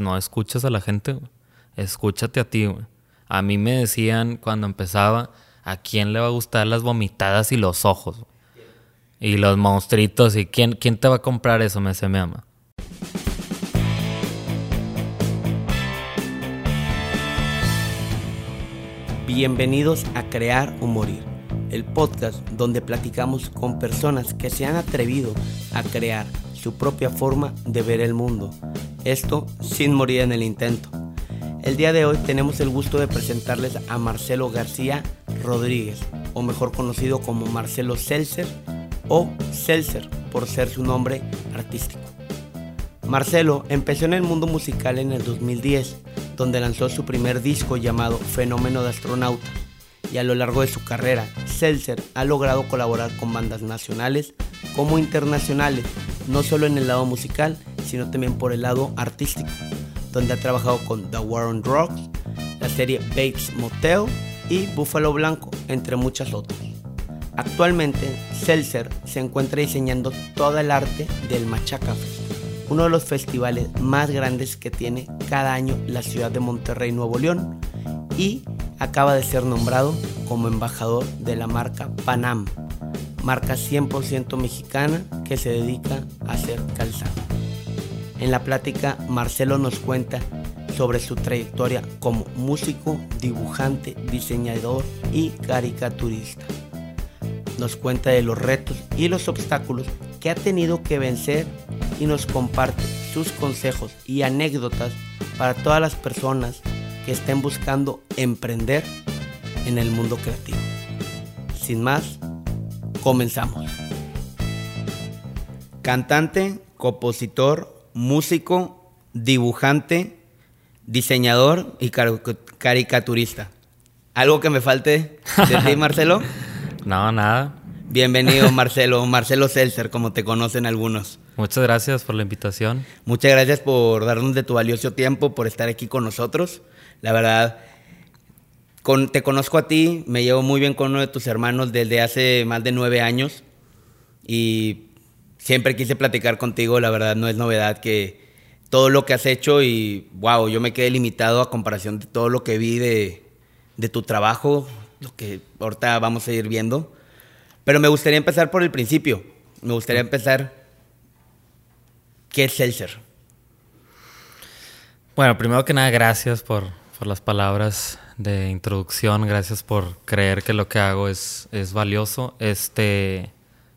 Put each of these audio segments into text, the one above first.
No escuchas a la gente. Escúchate a ti. A mí me decían cuando empezaba, ¿a quién le va a gustar las vomitadas y los ojos? Y los monstruitos. ¿Y quién, quién te va a comprar eso? Me se me ama. Bienvenidos a Crear o Morir, el podcast donde platicamos con personas que se han atrevido a crear su propia forma de ver el mundo. Esto sin morir en el intento. El día de hoy tenemos el gusto de presentarles a Marcelo García Rodríguez, o mejor conocido como Marcelo Seltzer o Seltzer por ser su nombre artístico. Marcelo empezó en el mundo musical en el 2010, donde lanzó su primer disco llamado Fenómeno de Astronauta, y a lo largo de su carrera, Seltzer ha logrado colaborar con bandas nacionales como internacionales, no solo en el lado musical, sino también por el lado artístico, donde ha trabajado con The War on Drugs, la serie Bates Motel y Búfalo Blanco, entre muchas otras. Actualmente, Seltzer se encuentra diseñando todo el arte del Machaca Fest, uno de los festivales más grandes que tiene cada año la ciudad de Monterrey, Nuevo León, y acaba de ser nombrado como embajador de la marca Panam, marca 100% mexicana que se dedica a hacer calzado. En la plática, Marcelo nos cuenta sobre su trayectoria como músico, dibujante, diseñador y caricaturista. Nos cuenta de los retos y los obstáculos que ha tenido que vencer y nos comparte sus consejos y anécdotas para todas las personas que estén buscando emprender en el mundo creativo. Sin más, comenzamos. Cantante, compositor, músico, dibujante, diseñador y car- caricaturista. ¿Algo que me falte de ti, Marcelo? No, nada. Bienvenido, Marcelo. Marcelo Seltzer, como te conocen algunos. Muchas gracias por la invitación. Muchas gracias por darnos de tu valioso tiempo, por estar aquí con nosotros. La verdad, con- te conozco a ti, me llevo muy bien con uno de tus hermanos desde hace más de nueve años y siempre quise platicar contigo. La verdad, no es novedad que todo lo que has hecho y wow, yo me quedé limitado a comparación de todo lo que vi de, de tu trabajo, lo que ahorita vamos a ir viendo. Pero me gustaría empezar por el principio. Me gustaría empezar. ¿Qué es Seltzer? Bueno, primero que nada, gracias por, por las palabras de introducción. Gracias por creer que lo que hago es, es valioso. Este.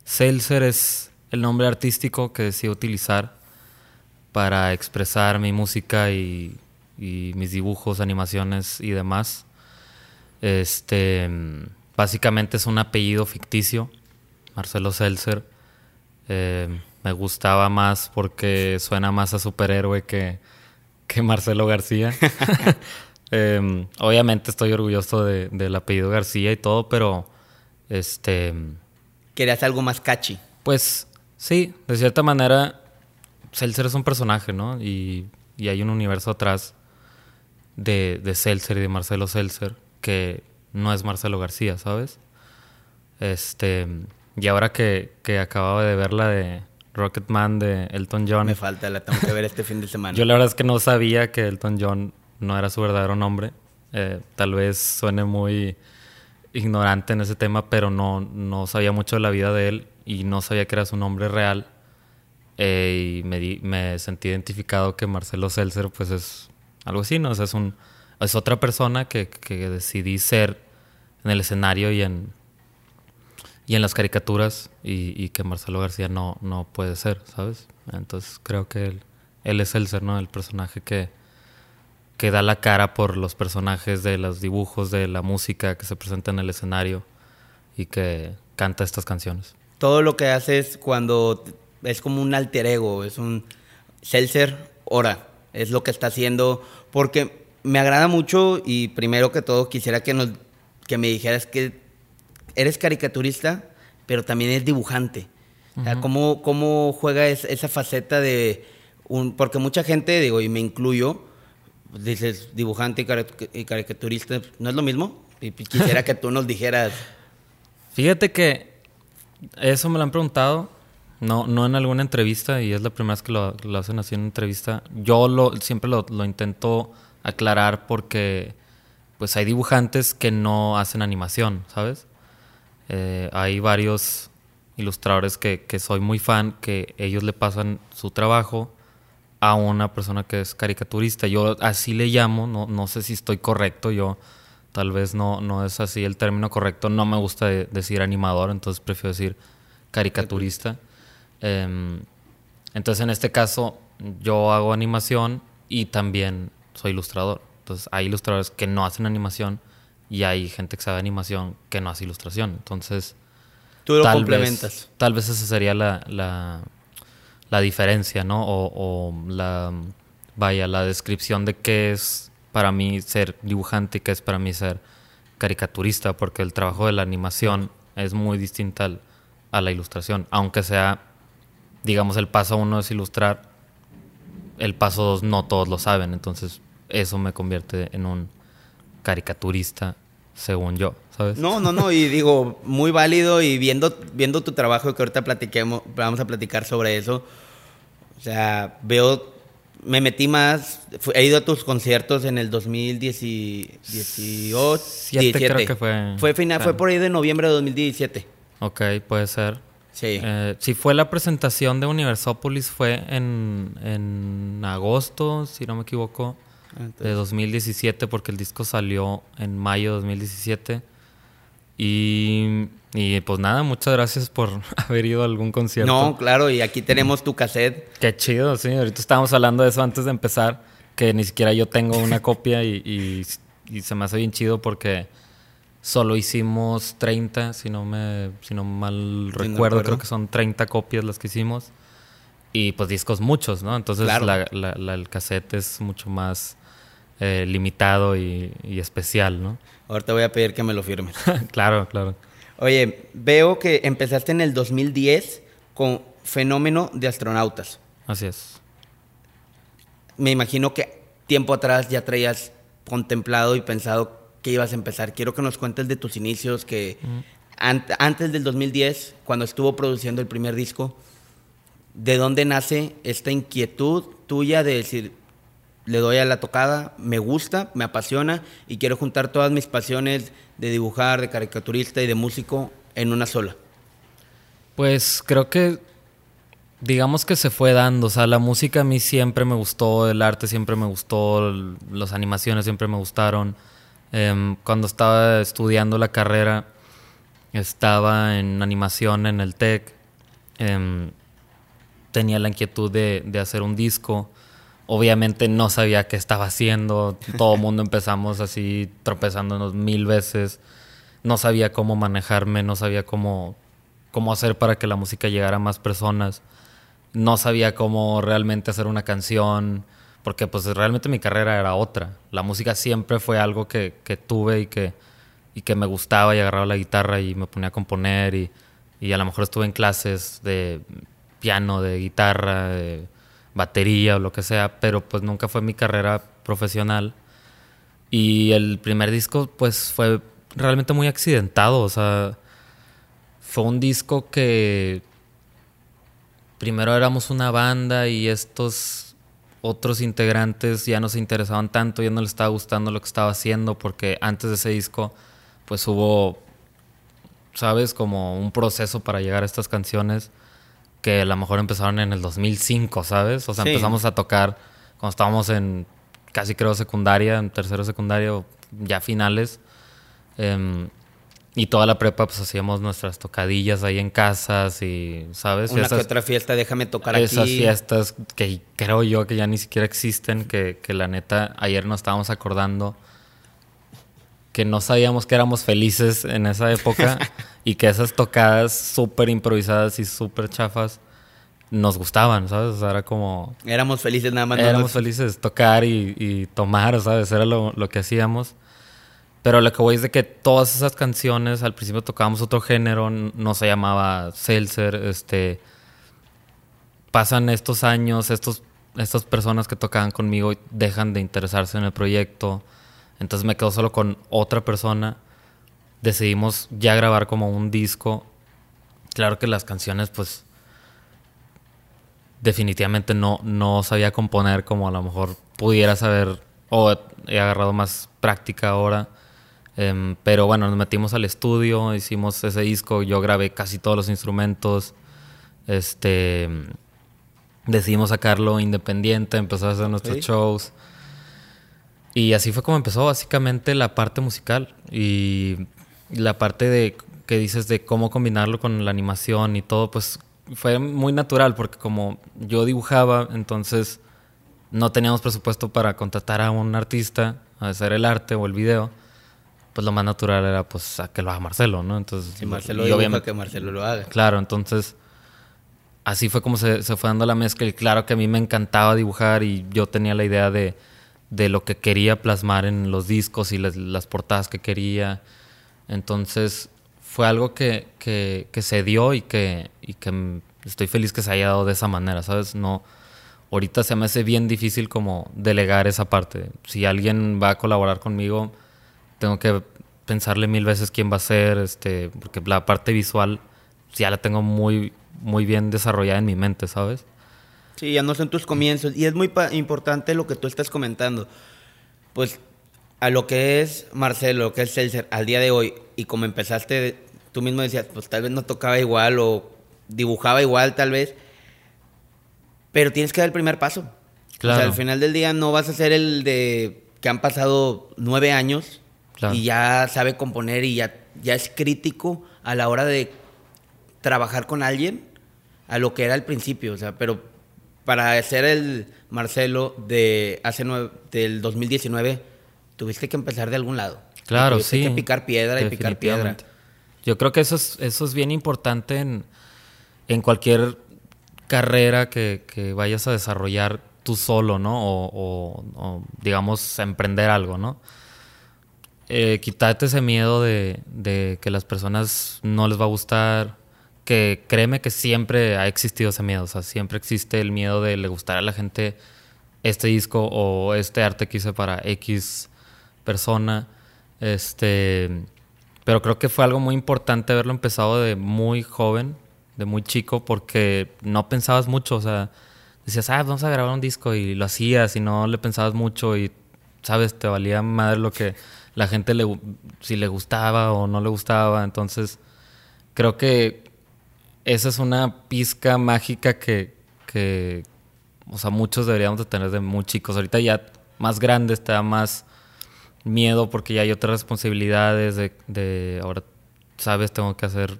Seltzer es el nombre artístico que decidí utilizar para expresar mi música y, mis dibujos, animaciones y demás. Este. Básicamente es un apellido ficticio, Marcelo Seltzer. Me gustaba más porque suena más a superhéroe que, que Marcelo García. Eh, obviamente estoy orgulloso de- del apellido García y todo, pero este, Querías algo más catchy. pues sí, de cierta manera, Seltzer es un personaje, ¿no? Y, y hay un universo atrás de, de Seltzer y de Marcelo Seltzer que no es Marcelo García, ¿sabes? Este, y ahora que, que acababa de ver la de Rocketman de Elton John, Me falta, la tengo que ver este fin de semana. yo la verdad es que no sabía que Elton John no era su verdadero nombre. Eh, tal vez suene muy ignorante en ese tema, pero no, no sabía mucho de la vida de él y no sabía que era su nombre real. Eh, y me, di- me sentí identificado que Marcelo Seltzer pues es algo así, ¿no? O sea, es, un, es otra persona que, que decidí ser en el escenario y en, y en las caricaturas y, y que Marcelo García no, no puede ser, ¿sabes? Entonces creo que él, él es el ser, ¿no? El personaje que, que da la cara por los personajes de los dibujos, de la música que se presenta en el escenario y que canta estas canciones. Todo lo que haces cuando es como un alter ego, es un Seltzer hora, es lo que está haciendo, porque me agrada mucho y primero que todo quisiera que, nos, que me dijeras que eres caricaturista, pero también eres dibujante. O sea, ¿cómo, cómo juega es- esa faceta de un... Porque mucha gente, digo, y me incluyo, dices dibujante y, cari- y caricaturista, ¿no es lo mismo? Y quisiera que tú nos dijeras... Fíjate que eso me lo han preguntado No, no en alguna entrevista, y es la primera vez que lo, lo hacen así en una entrevista. Yo lo, siempre lo, lo intento aclarar porque pues hay dibujantes que no hacen animación, ¿sabes? Eh, hay varios ilustradores que, soy muy fan, que ellos le pasan su trabajo a una persona que es caricaturista. Yo así le llamo, no, no sé si estoy correcto, yo tal vez no, no es así el término correcto, no me gusta de, decir animador, entonces prefiero decir caricaturista. Eh, entonces en este caso yo hago animación y también soy ilustrador. Entonces hay ilustradores que no hacen animación y hay gente que sabe animación que no hace ilustración. Entonces... Tú lo complementas. Vez, tal vez esa sería la, la, la diferencia, ¿no? O, o, la... Vaya, la descripción de qué es para mí ser dibujante y qué es para mí ser caricaturista, porque el trabajo de la animación es muy distinto al, a la ilustración. Aunque sea, digamos, el paso uno es ilustrar, el paso dos no todos lo saben. Entonces, eso me convierte en un caricaturista, según yo, ¿sabes? No, no, no, y digo, muy válido y viendo, viendo tu trabajo que ahorita platiquemos, vamos a platicar sobre eso. O sea, veo, me metí más, he ido a tus conciertos en el 2018, Siete, creo que fue. Fue, final, fue por ahí de noviembre de 2017. Ok, puede ser. Sí. Eh, si fue la presentación de Universópolis, fue en, en agosto, si no me equivoco. Entonces. de 2017 porque el disco salió en mayo de 2017. Y, y, pues nada, muchas gracias por haber ido a algún concierto. No, claro, y aquí tenemos tu cassette. Qué chido, sí. Ahorita estábamos hablando de eso antes de empezar, que ni siquiera yo tengo una copia y, y, y, se me hace bien chido porque solo hicimos 30, si no, me, si no mal recuerdo, creo que son 30 copias las que hicimos. Y pues discos muchos, ¿no? Entonces claro. la, la, la, el cassette es mucho más eh, limitado y, y, especial, ¿no? Ahorita voy a pedir que me lo firmes. claro, claro. Oye, veo que empezaste en el 2010 con Fenómeno de Astronautas. Así es. Me imagino que tiempo atrás ya traías contemplado y pensado que ibas a empezar. Quiero que nos cuentes de tus inicios, que -huh. an antes del 2010, cuando estuvo produciendo el primer disco, ¿de dónde nace esta inquietud tuya de decir, le doy a la tocada, me gusta, me apasiona y quiero juntar todas mis pasiones de dibujar, de caricaturista y de músico en una sola? Pues creo que digamos que se fue dando, o sea, la música a mí siempre me gustó, el arte siempre me gustó, las animaciones siempre me gustaron. Eh, cuando estaba estudiando la carrera, estaba en animación en el TEC, eh, tenía la inquietud de, de hacer un disco obviamente no sabía qué estaba haciendo. Todo el mundo empezamos así tropezándonos mil veces. No sabía cómo manejarme, no sabía cómo, cómo hacer para que la música llegara a más personas. No sabía cómo realmente hacer una canción, porque pues realmente mi carrera era otra. La música siempre fue algo que, que tuve y que, y que me gustaba y agarraba la guitarra y me ponía a componer y, y a lo mejor estuve en clases de piano, de guitarra, de batería o lo que sea, pero pues nunca fue mi carrera profesional. Y el primer disco pues fue realmente muy accidentado, o sea, fue un disco que primero éramos una banda y estos otros integrantes ya no se interesaban tanto, ya no les estaba gustando lo que estaba haciendo porque antes de ese disco pues hubo, sabes, como un proceso para llegar a estas canciones que a lo mejor empezaron en el 2005, ¿sabes? O sea, sí. empezamos a tocar cuando estábamos en casi creo secundaria, en tercero secundario, ya finales. Eh, y toda la prepa pues hacíamos nuestras tocadillas ahí en casas y, ¿sabes? Una que otra fiesta, déjame tocar esas aquí. fiestas que creo yo que ya ni siquiera existen, que, que la neta, ayer nos estábamos acordando que no sabíamos que éramos felices en esa época y que esas tocadas súper improvisadas y súper chafas nos gustaban, ¿sabes? O sea, era como... Éramos felices nada más. Éramos nos... felices tocar y, y, tomar, ¿sabes? Era lo, lo, que hacíamos. Pero lo que voy es de que todas esas canciones, al principio tocábamos otro género, no se llamaba Seltzer, este... Pasan estos años, estos, estas personas que tocaban conmigo dejan de interesarse en el proyecto entonces me quedo solo con otra persona. Decidimos ya grabar como un disco. Claro que las canciones, pues, definitivamente no, no sabía componer como a lo mejor pudiera saber o he agarrado más práctica ahora. Em, pero bueno, nos metimos al estudio, hicimos ese disco, yo grabé casi todos los instrumentos. Este decidimos sacarlo independiente, empezó a hacer nuestros shows. Y así fue como empezó básicamente la parte musical y la parte de que dices de cómo combinarlo con la animación y todo, pues fue muy natural porque como yo dibujaba, entonces no teníamos presupuesto para contratar a un artista a hacer el arte o el video, pues lo más natural era pues a que lo haga Marcelo, ¿no? Entonces, si Marcelo dibuja, que Marcelo lo haga. Claro, entonces así fue como se, se, fue dando la mezcla y claro que a mí me encantaba dibujar y yo tenía la idea de, de lo que quería plasmar en los discos y las, portadas que quería. Entonces fue algo que, que, que, se dio y que, y que estoy feliz que se haya dado de esa manera, ¿sabes? No, ahorita se me hace bien difícil como delegar esa parte. Si alguien va a colaborar conmigo, tengo que pensarle mil veces quién va a ser, este, porque la parte visual ya la tengo muy, muy bien desarrollada en mi mente, ¿sabes? Sí, ya no son tus comienzos. Y es muy importante lo que tú estás comentando. Pues a lo que es Marcelo, lo que es Celser al día de hoy, y como empezaste, tú mismo decías, pues tal vez no tocaba igual o dibujaba igual, tal vez pero tienes que dar el primer paso. Claro. O sea, al final del día no vas a ser el de que han pasado nueve años y ya sabe componer y ya, ya es crítico a la hora de trabajar con alguien a lo que era al principio. O sea, pero para ser el Marcelo de hace del 2019, tuviste que empezar de algún lado. Claro, sí. que picar piedra y picar piedra. Yo creo que eso es, eso es bien importante en, en cualquier carrera que, que vayas a desarrollar tú solo, ¿no? O, digamos, emprender algo, ¿no? Eh, quitarte ese miedo de, de, que las personas no les va a gustar, que créeme que siempre ha existido ese miedo, o sea, siempre existe el miedo de le gustar a la gente este disco o este arte que hice para X persona, este, pero creo que fue algo muy importante haberlo empezado de muy joven, de muy chico porque no pensabas mucho, o sea, decías, ah, vamos a grabar un disco y lo hacías y no le pensabas mucho y, sabes, te valía madre lo que la gente le, si le gustaba o no le gustaba, entonces creo que esa es una pizca mágica que, que o sea, muchos deberíamos de tener de muy chicos. Ahorita ya más grandes te da más miedo porque ya hay otras responsabilidades de, de ahora, sabes, tengo que hacer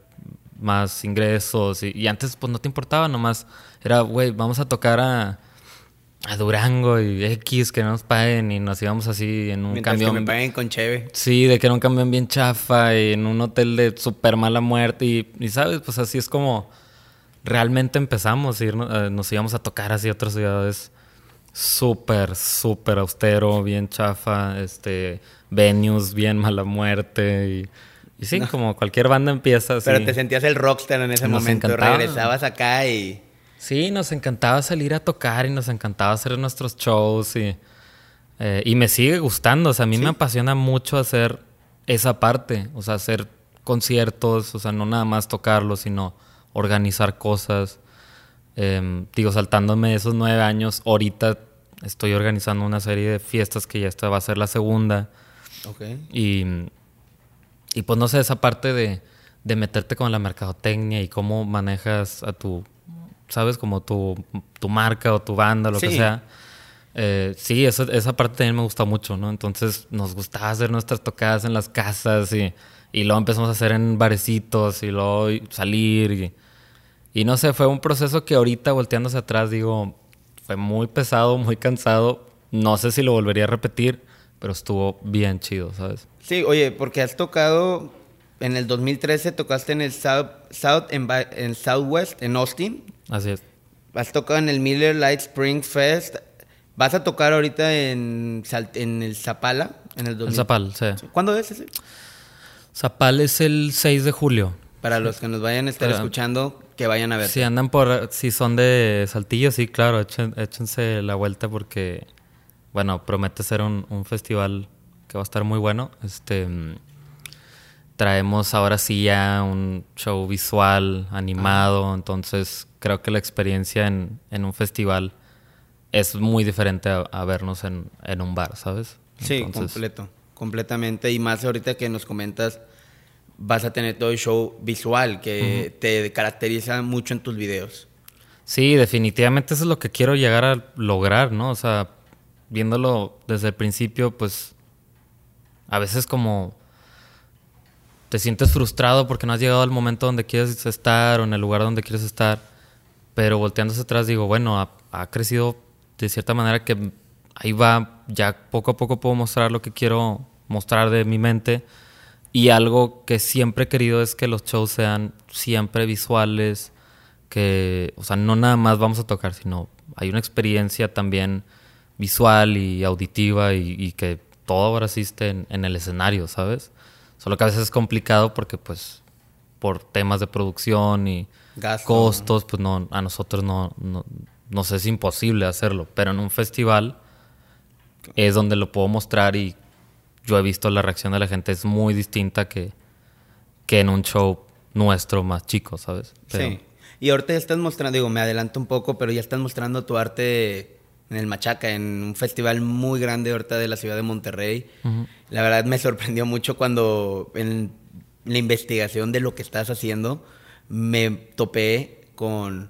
más ingresos. Y, antes, pues no te importaba, nomás era, güey, vamos a tocar a, a, Durango y X que no nos paguen y nos íbamos así en un Mientras camión. Que me paguen con cheve. Sí, de que era un camión bien chafa y en un hotel de súper mala muerte. Y, y, sabes, pues así es como realmente empezamos. Ir, eh, nos íbamos a tocar así a otras ciudades súper, súper austero, bien chafa, este, venues, bien mala muerte y y sí, como cualquier banda empieza así. Pero te sentías el rockstar en ese momento. Regresabas acá y... Sí, nos encantaba salir a tocar y nos encantaba hacer nuestros shows y, eh, y me sigue gustando. O sea, a mí me apasiona mucho hacer esa parte. O sea, hacer conciertos, o sea, no nada más tocarlos, sino organizar cosas. Em, digo, saltándome esos nueve años, ahorita estoy organizando una serie de fiestas que ya esta va a ser la segunda. Y y pues no sé, esa parte de, de meterte con la mercadotecnia y cómo manejas a tu, ¿sabes? Como tu, tu marca o tu banda, lo que sea. Eh, sí, eso, esa parte también me gusta mucho, ¿no? Entonces nos gustaba hacer nuestras tocadas en las casas y, y luego empezamos a hacer en barecitos y luego salir. Y, y no sé, fue un proceso que ahorita volteándose atrás digo, fue muy pesado, muy cansado. No sé si lo volvería a repetir, pero estuvo bien chido, ¿sabes? Sí, oye, porque has tocado en el 2013 tocaste en el South, South en, en, Southwest en Austin. Así es. Has tocado en el Miller Light Spring Fest. Vas a tocar ahorita en, en el Zapala en el 2000. El Zapal, sí. ¿Cuándo es ese? Zapal es el 6 de julio. Para los que nos vayan a estar escuchando, que vayan a ver. Si andan por, si son de Saltillo, sí, claro, échense la vuelta porque, bueno, promete ser un, un festival que va a estar muy bueno. Este, traemos ahora sí ya un show visual, animado, entonces creo que la experiencia en, en un festival es muy diferente a, vernos en, en, un bar, ¿sabes? Sí, completo, completamente. Y más ahorita que nos comentas, vas a tener todo el show visual que te caracteriza mucho en tus videos. Sí, definitivamente eso es lo que quiero llegar a lograr, ¿no? O sea, viéndolo desde el principio, pues a veces como te sientes frustrado porque no has llegado al momento donde quieres estar o en el lugar donde quieres estar, pero volteándose atrás digo, bueno, ha, crecido de cierta manera que ahí va, ya poco a poco puedo mostrar lo que quiero mostrar de mi mente y algo que siempre he querido es que los shows sean siempre visuales, que, o sea, no nada más vamos a tocar, sino hay una experiencia también visual y auditiva y, que todo ahora existe en, en, el escenario, ¿sabes? Solo que a veces es complicado porque pues por temas de producción y costos, pues no, a nosotros no, no, nos es imposible hacerlo. Pero en un festival es donde lo puedo mostrar y yo he visto la reacción de la gente es muy distinta que, que en un show nuestro más chico, ¿sabes? sí. Y ahorita ya estás mostrando, digo, me adelanto un poco, pero ya estás mostrando tu arte en el Machaca, en un festival muy grande ahorita de la ciudad de Monterrey. La verdad me sorprendió mucho cuando en la investigación de lo que estás haciendo me topé con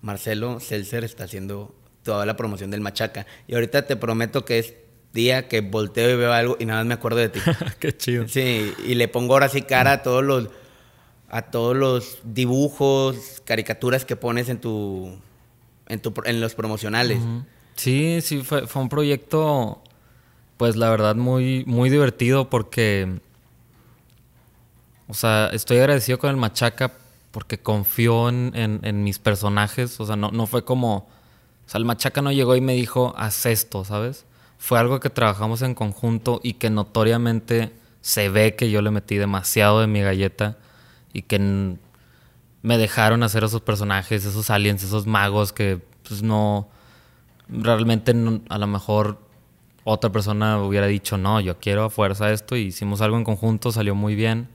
Marcelo Seltzer, está haciendo toda la promoción del Machaca. Y ahorita te prometo que es día que volteo y veo algo y nada más me acuerdo de ti. Qué chido. Sí, y le pongo ahora sí cara a todos los a todos los dibujos, caricaturas que pones en tu en, tu, en los promocionales. Sí, sí, fue, fue un proyecto, pues la verdad, muy, muy divertido porque, o sea, estoy agradecido con el Machaca porque confió en, mis personajes, o sea, no, no fue como, o sea, el Machaca no llegó y me dijo, haz esto, ¿sabes? Fue algo que trabajamos en conjunto y que notoriamente se ve que yo le metí demasiado de mi galleta y que me dejaron hacer esos personajes, esos aliens, esos magos que pues no realmente a lo mejor otra persona hubiera dicho, no, yo quiero a fuerza esto, y hicimos algo en conjunto, salió muy bien.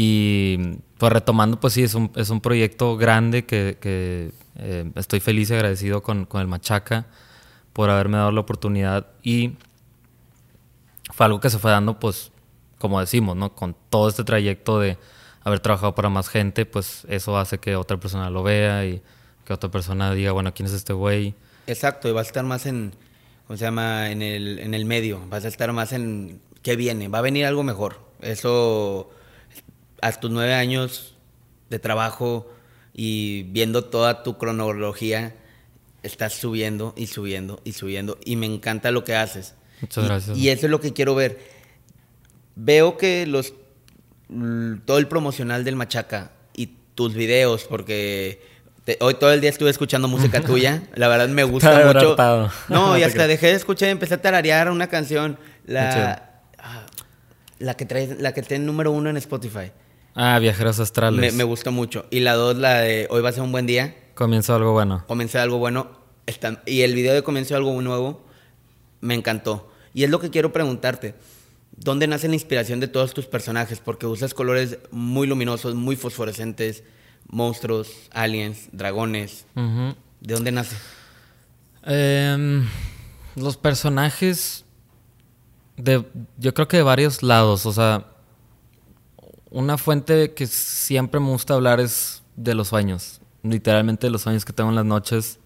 Y pues retomando, pues sí, es un, es un proyecto grande que, eh, estoy feliz y agradecido con, con, el Machaca por haberme dado la oportunidad. Y fue algo que se fue dando, pues, como decimos, ¿no? Con todo este trayecto de haber trabajado para más gente, pues eso hace que otra persona lo vea y que otra persona diga, bueno, ¿quién es este güey? Exacto, y vas a estar más en, ¿cómo se llama? En el, en el medio, vas a estar más en qué viene, va a venir algo mejor. Eso, a tus nueve años de trabajo y viendo toda tu cronología, estás subiendo y subiendo y subiendo, y me encanta lo que haces. Muchas gracias. Y eso es lo que quiero ver. Veo que los todo el promocional del Machaca y tus videos, porque hoy todo el día estuve escuchando música tuya. La verdad me gusta mucho. No, y hasta dejé de escuchar y empecé a tararear una canción. La, ah, la que trae, la que tiene número uno en Spotify. Ah, Viajeros Astrales. Me, me gustó mucho. Y la dos, la de Hoy va a ser un buen día. Comenzó algo bueno. Comenzó algo bueno. y el video de Comenzó algo nuevo me encantó. Y es lo que quiero preguntarte. ¿Dónde nace la inspiración de todos tus personajes? Porque usas colores muy luminosos, muy fosforescentes monstruos, aliens, dragones. ¿De dónde nace? Em, los personajes de yo creo que de varios lados, o sea, una fuente que siempre me gusta hablar es de los sueños, literalmente los sueños que tengo en las noches.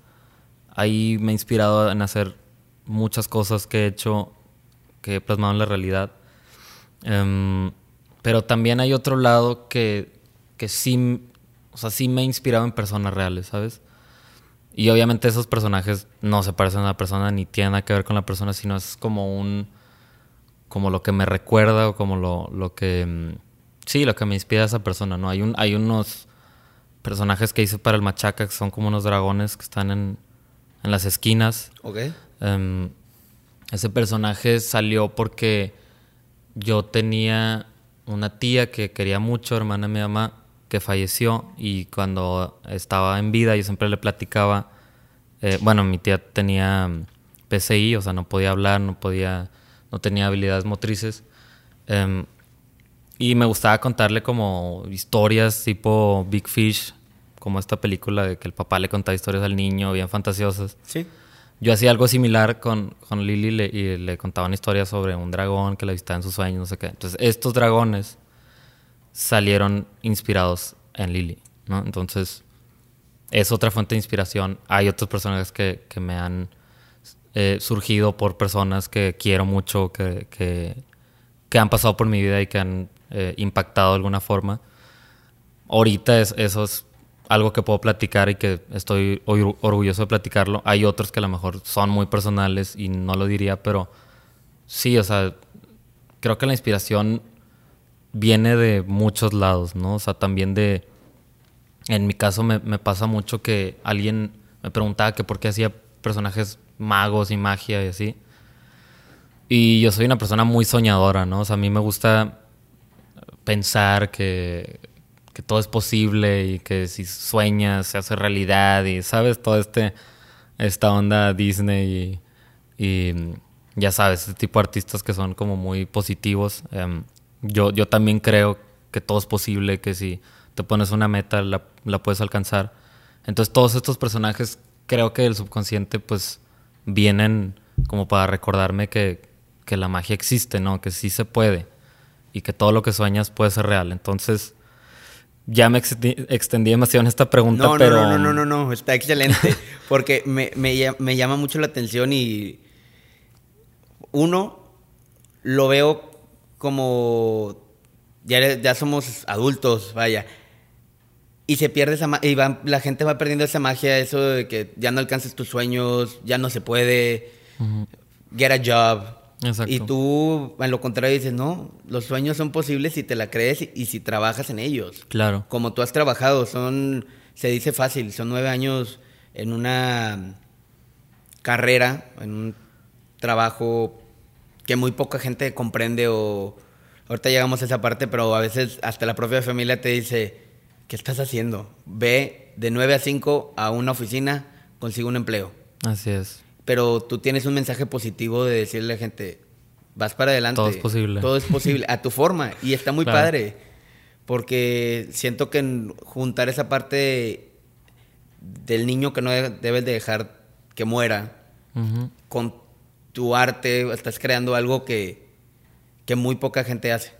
Ahí me he inspirado en hacer muchas cosas que he hecho, que he plasmado en la realidad. Em, pero también hay otro lado que, que sí o sea, sí me he inspirado en personas reales, ¿sabes? Y obviamente esos personajes no se parecen a la persona ni tienen nada que ver con la persona, sino es como un. como lo que me recuerda o como lo, lo que. Sí, lo que me inspira a esa persona, ¿no? Hay, un, hay unos personajes que hice para el Machaca que son como unos dragones que están en, en las esquinas. Ok. Em, ese personaje salió porque yo tenía una tía que quería mucho, hermana de mi mamá, que falleció y cuando estaba en vida yo siempre le platicaba, eh, bueno, mi tía tenía mm, PCI, o sea, no podía hablar, no podía, no tenía habilidades motrices. Em, Y me gustaba contarle como historias tipo Big Fish, como esta película de que el papá le contaba historias al niño, bien fantasiosas. Sí. Yo hacía algo similar con, con Lily le- y le contaba una historia sobre un dragón que la visitaba en sus sueños, no sé qué. Entonces, estos dragones salieron inspirados en Lily, ¿no? Entonces, es otra fuente de inspiración. Hay otros personajes que, que me han eh, surgido por personas que quiero mucho, que, que, que han pasado por mi vida y que han eh, impactado de alguna forma. Ahorita es, eso es algo que puedo platicar y que estoy or- orgulloso de platicarlo. Hay otros que a lo mejor son muy personales y no lo diría, pero sí, o sea, creo que la inspiración viene de muchos lados, ¿no? O sea, también de... En mi caso me, me pasa mucho que alguien me preguntaba que por qué hacía personajes magos y magia y así. Y yo soy una persona muy soñadora, ¿no? O sea, a mí me gusta pensar que, que todo es posible y que si sueñas se hace realidad y, ¿sabes? Todo este, esta onda Disney y, ya sabes, este tipo de artistas que son como muy positivos. Em, yo, yo también creo que todo es posible, que si te pones una meta la, la puedes alcanzar. Entonces todos estos personajes creo que del subconsciente pues vienen como para recordarme que, que la magia existe, ¿no? Que sí se puede y que todo lo que sueñas puede ser real. Entonces ya me extendí, extendí demasiado en esta pregunta, No, no, pero... no, no, no, no, no, está excelente. Porque me, me me llama mucho la atención y uno lo veo como ya, ya somos adultos, vaya. Y se pierde esa y va- la gente va perdiendo esa magia, eso de que ya no alcances tus sueños, ya no se puede, get a job. Exacto. Y tú, en lo contrario, dices, no, los sueños son posibles si te la crees y, y si trabajas en ellos Claro. como tú has trabajado, son, se dice fácil, son nueve años en una carrera, en un trabajo que muy poca gente comprende o ahorita llegamos a esa parte, pero a veces hasta la propia familia te dice, ¿qué estás haciendo? Ve de 9 a 5 a una oficina, consigue un empleo. Así es. Pero tú tienes un mensaje positivo de decirle a la gente, vas para adelante. Todo es posible. Todo es posible, a tu forma. Y está muy Claro. padre. Porque siento que juntar esa parte del niño que no de- debes de dejar que muera con tu arte, estás creando algo que, que muy poca gente hace.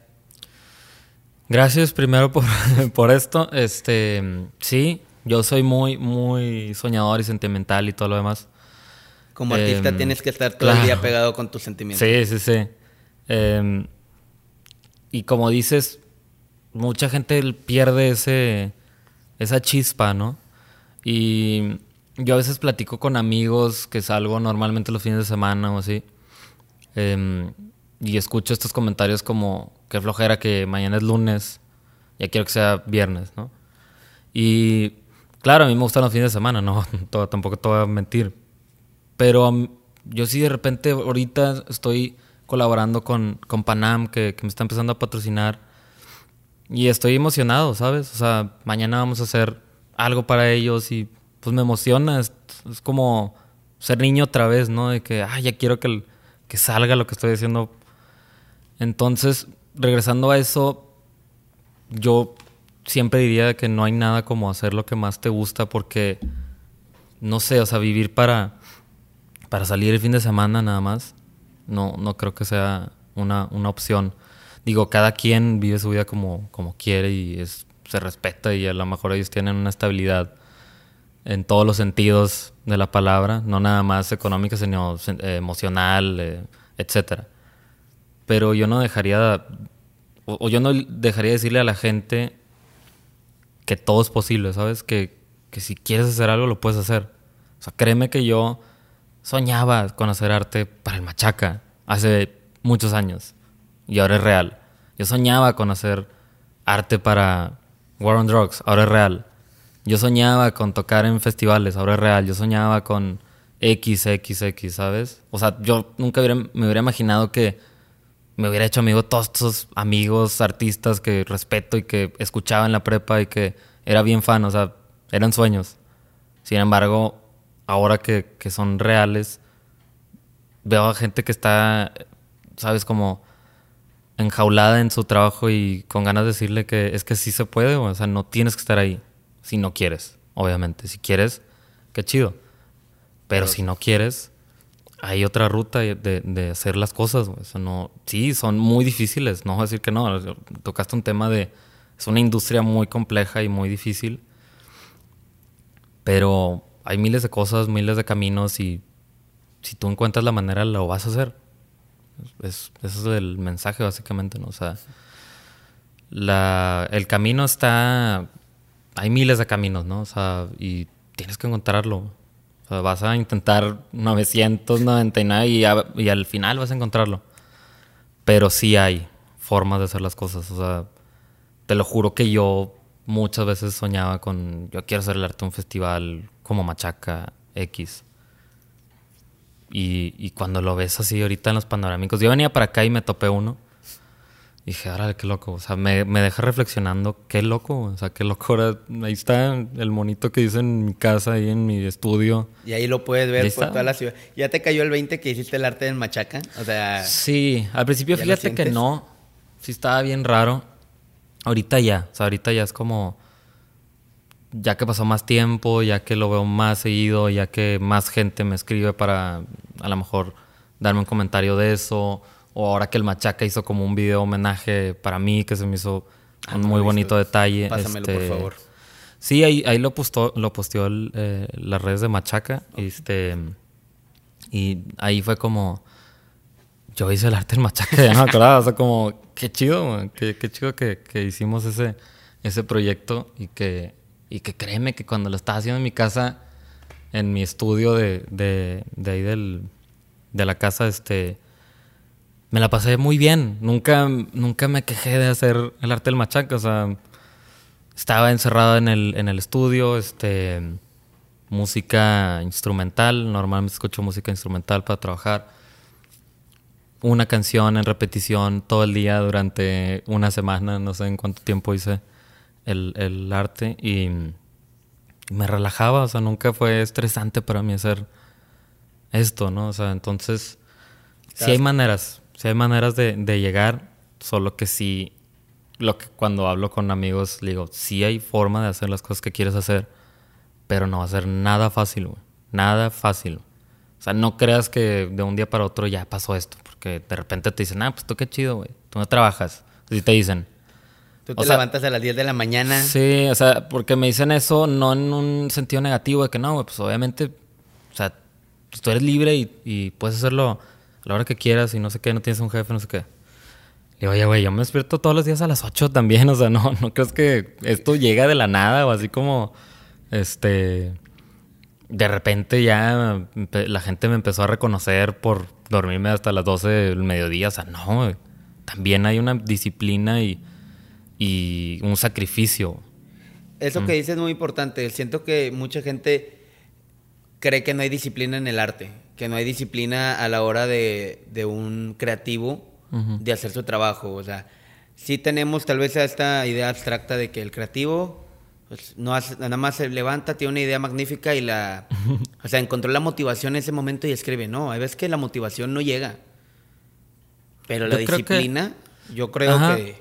Gracias primero por, por esto. Este, sí, yo soy muy, muy soñador y sentimental y todo lo demás. Como artista Em, tienes que estar todo el día pegado con tus sentimientos. Sí, sí, sí. Em, y como dices, mucha gente pierde ese, esa chispa, ¿no? Y yo a veces platico con amigos que salgo normalmente los fines de semana o así. em, y escucho estos comentarios como, qué flojera que mañana es lunes, ya quiero que sea viernes, ¿no? Y claro, a mí me gustan los fines de semana, no, tampoco te voy a mentir. Pero um, yo sí de repente ahorita estoy colaborando con, con Panam, que, que me está empezando a patrocinar. Y estoy emocionado, ¿sabes? O sea, mañana vamos a hacer algo para ellos y pues me emociona. Es, es como ser niño otra vez, ¿no? De que, ah, ya quiero que, que salga lo que estoy haciendo. Entonces, regresando a eso, yo siempre diría que no hay nada como hacer lo que más te gusta porque, no sé, o sea, vivir para, para salir el fin de semana nada más, no, no creo que sea una, una opción. Digo, cada quien vive su vida como, como quiere y es, se respeta y a lo mejor ellos tienen una estabilidad en todos los sentidos de la palabra, no nada más económica, sino eh, emocional, eh, etcétera. Pero yo no dejaría, o, o yo no dejaría decirle a la gente que todo es posible, ¿sabes? Que, que si quieres hacer algo, lo puedes hacer. O sea, créeme que yo soñaba con hacer arte para el Machaca hace muchos años y ahora es real. Yo soñaba con hacer arte para War on Drugs, ahora es real. Yo soñaba con tocar en festivales, ahora es real. Yo soñaba con XXX, ¿sabes? O sea, yo nunca hubiera- me hubiera imaginado que me hubiera hecho amigo todos estos amigos artistas que respeto y que escuchaba en la prepa y que era bien fan, o sea, eran sueños. Sin embargo, ahora que, que son reales, veo a gente que está, ¿sabes? Como enjaulada en su trabajo y con ganas de decirle que es que sí se puede, o sea, no tienes que estar ahí si no quieres, obviamente. Si quieres, qué chido. Pero si no quieres, hay otra ruta de, de hacer las cosas. Eso no, sí, son muy difíciles, no voy a decir que no. Tocaste un tema de... Es una industria muy compleja y muy difícil. Pero hay miles de cosas, miles de caminos y si tú encuentras la manera, lo vas a hacer. Es, ese es el mensaje, básicamente, ¿no? O sea, el camino está... Hay miles de caminos, ¿no? O sea, y tienes que encontrarlo. O sea, vas a intentar 999 y, y al final vas a encontrarlo. Pero sí hay formas de hacer las cosas. O sea, te lo juro que yo muchas veces soñaba con, yo quiero hacer el arte un festival como Machaca X. Y, cuando lo ves así ahorita en los panorámicos, yo venía para acá y me topé uno. Y dije, ahora qué loco. O sea, me, me, deja reflexionando, qué loco. O sea, qué loco. ahí está el monito que hice en mi casa, ahí en mi estudio. Y ahí lo puedes ver por toda la ciudad. ¿Ya te cayó el 20 que hiciste el arte en Machaca? O sea. Sí, al principio fíjate que no. Sí estaba bien raro. Ahorita ya. O sea, ahorita ya es como ya que pasó más tiempo, ya que lo veo más seguido, ya que más gente me escribe para a lo mejor darme un comentario de eso, o ahora que el Machaca hizo como un video homenaje para mí, que se me hizo ah, un muy bonito detalle. Pásamelo, por este, favor. Sí, ahí, ahí lo posteó, lo posteó eh, las redes de Machaca. Este, y ahí fue como. Yo hice el arte del Machaca, acordaba. o sea, como, qué chido, qué, qué, chido que, hicimos ese, ese proyecto y que y que créeme que cuando lo estaba haciendo en mi casa, en mi estudio de, de, de ahí del, de la casa, este, me la pasé muy bien. Nunca, nunca me quejé de hacer el arte del machaca. O sea, estaba encerrado en el, en el estudio, este, música instrumental. Normalmente escucho música instrumental para trabajar. Una canción en repetición todo el día durante una semana. No sé en cuánto tiempo hice el, arte y me relajaba, o sea, nunca fue estresante para mí hacer esto, ¿no? O sea, entonces, sí hay maneras, sí hay maneras de, llegar, solo que sí, lo que cuando hablo con amigos, digo, sí hay forma de hacer las cosas que quieres hacer, pero no va a ser nada fácil, güey, nada fácil. O sea, no creas que de un día para otro ya pasó esto, porque de repente te dicen, ah, pues tú qué chido, güey, tú no trabajas. Así te dicen, Tú te levantas a las 10 de la mañana. Sí, o sea, porque me dicen eso no en un sentido negativo de que no, pues obviamente, o sea, pues tú eres libre y, puedes hacerlo a la hora que quieras y no sé qué, no tienes un jefe, no sé qué. Le digo, oye, güey, yo me despierto todos los días a las 8 también, o sea, no, no crees que esto llega de la nada o así como, este, de repente ya la gente me empezó a reconocer por dormirme hasta las 12 del mediodía, o sea, no, también hay una disciplina y y un sacrificio. Eso que mm. dices es muy importante. Siento que mucha gente cree que no hay disciplina en el arte, que no hay disciplina a la hora de, un creativo de hacer su trabajo. O sea, sí tenemos tal vez esta idea abstracta de que el creativo pues, no hace, nada más se levanta, tiene una idea magnífica y la... o sea, encontró la motivación en ese momento y escribe. No, hay veces que la motivación no llega. Pero la disciplina, yo creo que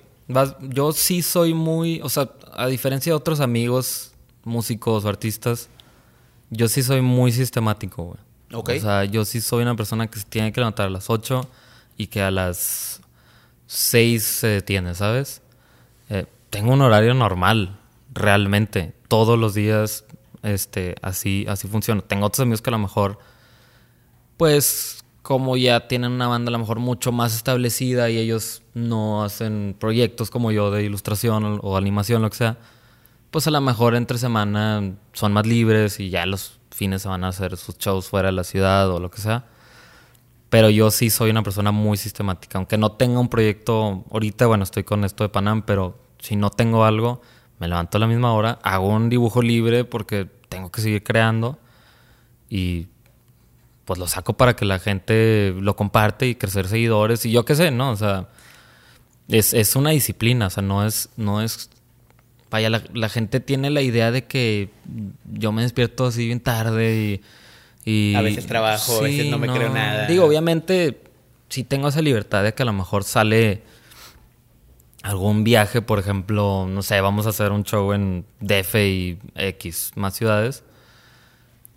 yo sí soy muy, o sea, a diferencia de otros amigos, músicos o artistas, yo sí soy muy sistemático, güey. O sea, yo sí soy una persona que se tiene que levantar a las 8 y que a las 6 se detiene, ¿sabes? Eh, tengo un horario normal, realmente. Todos los días, este, así, así funciona. Tengo otros amigos que a lo mejor, pues, como ya tienen una banda a lo mejor mucho más establecida y ellos no hacen proyectos como yo de ilustración o animación, lo que sea, pues a lo mejor entre semana son más libres y ya los fines se van a hacer sus shows fuera de la ciudad o lo que sea. Pero yo sí soy una persona muy sistemática. Aunque no tenga un proyecto ahorita, bueno, estoy con esto de Panam, pero si no tengo algo, me levanto a la misma hora, hago un dibujo libre porque tengo que seguir creando y pues lo saco para que la gente lo comparte y crecer seguidores y yo qué sé, ¿no? O sea, es, una disciplina, o sea, no es, no es, vaya, la, gente tiene la idea de que yo me despierto así bien tarde y... a veces trabajo, a veces no me creo nada. Digo, obviamente, si tengo esa libertad de que a lo mejor sale algún viaje, por ejemplo, no sé, vamos a hacer un show en DF y X, más ciudades.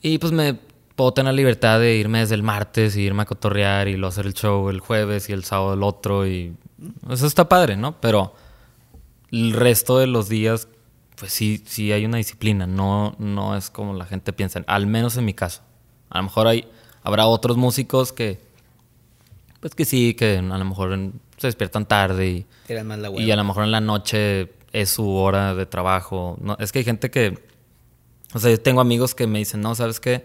Y pues me puedo tener la libertad de irme desde el martes y irme a cotorrear y luego hacer el show el jueves y el sábado el otro y eso está padre, ¿no? Pero el resto de los días, pues sí, sí hay una disciplina, no, no es como la gente piensa, al menos en mi caso. A lo mejor hay, habrá otros músicos que, pues que sí, que a lo mejor se despiertan tarde y, y a lo mejor en la noche es su hora de trabajo. No, es que hay gente que, o sea, yo tengo amigos que me dicen, no, ¿sabes qué?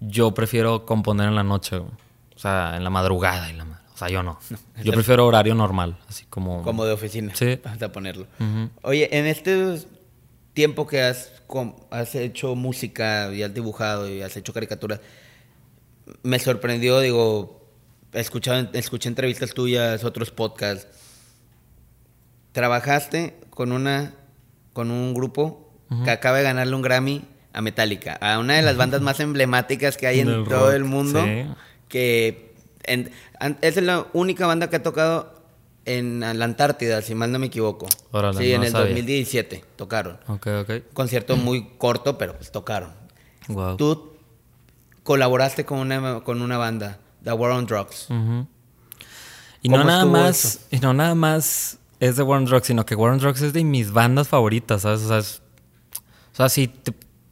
Yo prefiero componer en la noche, o sea, en la madrugada y la o sea, yo no. yo prefiero horario normal, así como... Como de oficina. Sí. Para ponerlo. Oye, en este tiempo que has, has hecho música y has dibujado y has hecho caricaturas, me sorprendió, digo, escuché, escuché entrevistas tuyas, otros podcasts. Trabajaste con una con un grupo que acaba de ganarle un Grammy a Metallica, a una de las bandas más emblemáticas que hay en, todo el mundo, que es la única banda que ha tocado en la Antártida, si mal no me equivoco. sí, en el 2017 tocaron. Ok, ok. Concierto muy corto, pero pues tocaron. Wow. Tú colaboraste con una, con una banda, The War on Drugs. Y no nada más, y no nada más es The War on Drugs, sino que War on Drugs es de mis bandas favoritas, ¿sabes? O sea, o sea sí,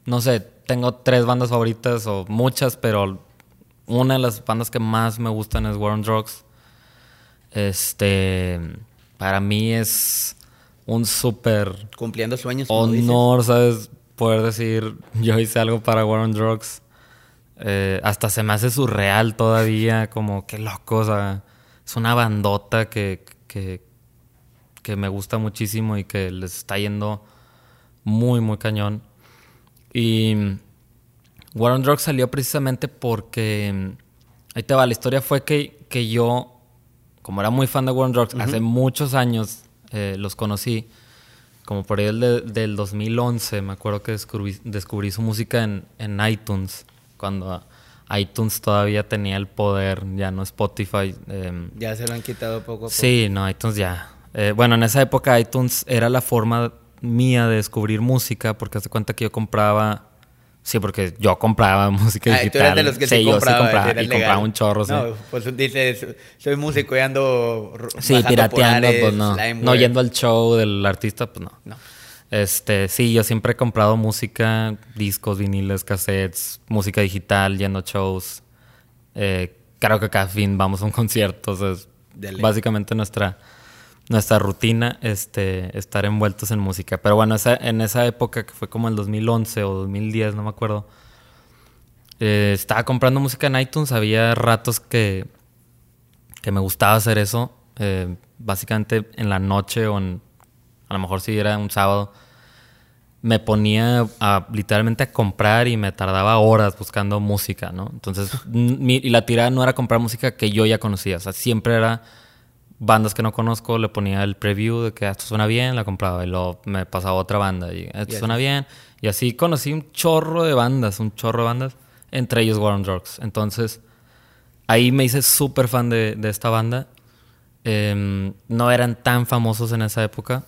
no sé, tengo tres bandas favoritas o muchas, pero una de las bandas que más me gustan es War on Drugs. Este, para mí es un súper... Cumpliendo sueños. Honor, ¿sabes? Poder decir, yo hice algo para War on Drugs. Eh, hasta se me hace surreal todavía, como qué loco, o sea, es una bandota que, que, que me gusta muchísimo y que les está yendo muy, muy cañón. Y War on Drugs salió precisamente porque. Mm, ahí te va, la historia fue que, que yo, como era muy fan de War on Drugs, hace muchos años eh, los conocí. Como por ahí del, del 2011, me acuerdo que descubrí, su música en, en, iTunes, cuando iTunes todavía tenía el poder, ya no Spotify. Em, ya se lo han quitado poco a poco. Sí, no, iTunes ya. Eh, bueno, en esa época iTunes era la forma mía de descubrir música, porque hace cuenta que yo compraba Sí, porque yo compraba música digital. Tú eres de los que sí, yo compraba, sí compraba y compraba un chorro, sí. No, pues dices, soy músico y ando Sí, pirateando, pues no. No yendo al show del artista, pues no. no. Este, sí, yo siempre he comprado música, discos, viniles, cassettes, música digital, yendo a shows. Eh, creo que cada fin vamos a un concierto. O sea, básicamente nuestra nuestra rutina este, estar envueltos en música. Pero bueno, en esa época, que fue como el 2011 o 2010, no me acuerdo, eh, estaba comprando música en iTunes. Había ratos que, que me gustaba hacer eso. Eh, básicamente en la noche o en, a lo mejor si era un sábado, me ponía a, literalmente a comprar y me tardaba horas buscando música, ¿no? Entonces, y la tirada no era comprar música que yo ya conocía, o sea, siempre era bandas que no conozco, le ponía el preview de que esto suena bien, la compraba y luego me pasaba otra banda y esto suena bien. Y así conocí un chorro de bandas, un chorro de bandas, entre ellos War on Drugs. Entonces, ahí me hice súper fan de, esta banda. Em, no eran tan famosos en esa época.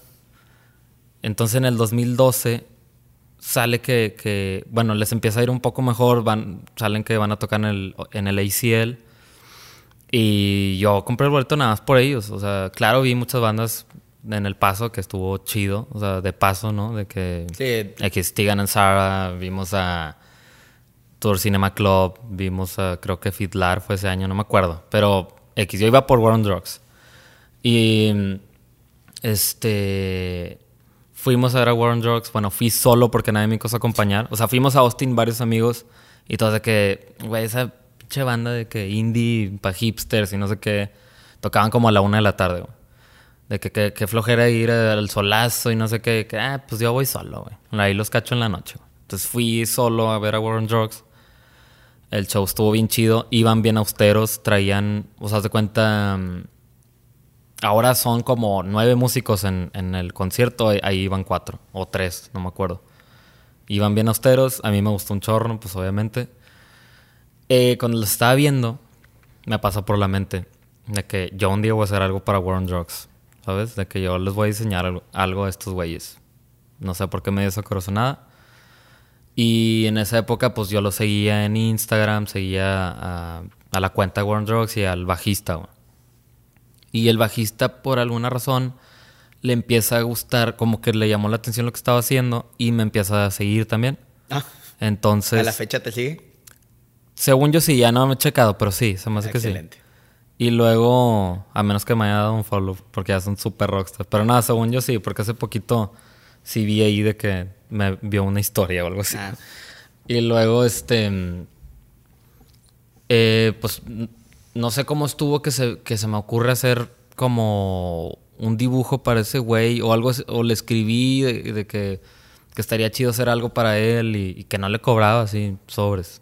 Entonces, en el 2012 sale que, bueno, les empieza a ir un poco mejor, van, salen que van a tocar en el, en el ACL y yo compré el boleto nada más por ellos. O sea, claro, vi muchas bandas en el paso que estuvo chido. O sea, de paso, ¿no? De que. Sí. X Stigan and Sara, vimos a Tour Cinema Club, vimos a. Creo que Fitlar fue ese año, no me acuerdo. Pero X, yo iba por War on Drugs. Y. Este. Fuimos a ver a War on Drugs. Bueno, fui solo porque nadie me quiso acompañar. O sea, fuimos a Austin varios amigos. Y todos de que, güey, esa banda de que indie para hipsters y no sé qué. Tocaban como a la una de la tarde, De que, que, flojera ir al solazo y no sé qué. Que, ah, pues yo voy solo, güey. Ahí los cacho en la noche, Entonces fui solo a ver a War on Drugs. El show estuvo bien chido. Iban bien austeros. Traían, o sea, de cuenta. Ahora son como nueve músicos en, en el concierto. Ahí iban cuatro o tres, no me acuerdo. Iban bien austeros. A mí me gustó un chorro, pues obviamente. Eh, cuando lo estaba viendo, me pasó por la mente de que yo un día voy a hacer algo para War on Drugs. ¿sabes? De que yo les voy a diseñar algo, algo a estos güeyes. No sé por qué me dio esa corazonada. Y en esa época, pues yo lo seguía en Instagram, seguía a, a la cuenta de Warren Drugs y al bajista, güey. Y el bajista, por alguna razón, le empieza a gustar, como que le llamó la atención lo que estaba haciendo y me empieza a seguir también. Ah, Entonces, ¿A la fecha te sigue? según yo sí, ya no me he checado, pero sí, se me hace que sí. Excelente. Y luego, a menos que me haya dado un follow, porque ya son súper rockstars. Pero nada, según yo sí, porque hace poquito sí vi ahí de que me vio una historia o algo así. Ah. Y luego, este. eh, pues no sé cómo estuvo que se, que se me ocurre hacer como un dibujo para ese güey o algo, o le escribí de, de que, que estaría chido hacer algo para él y, y que no le cobraba así sobres.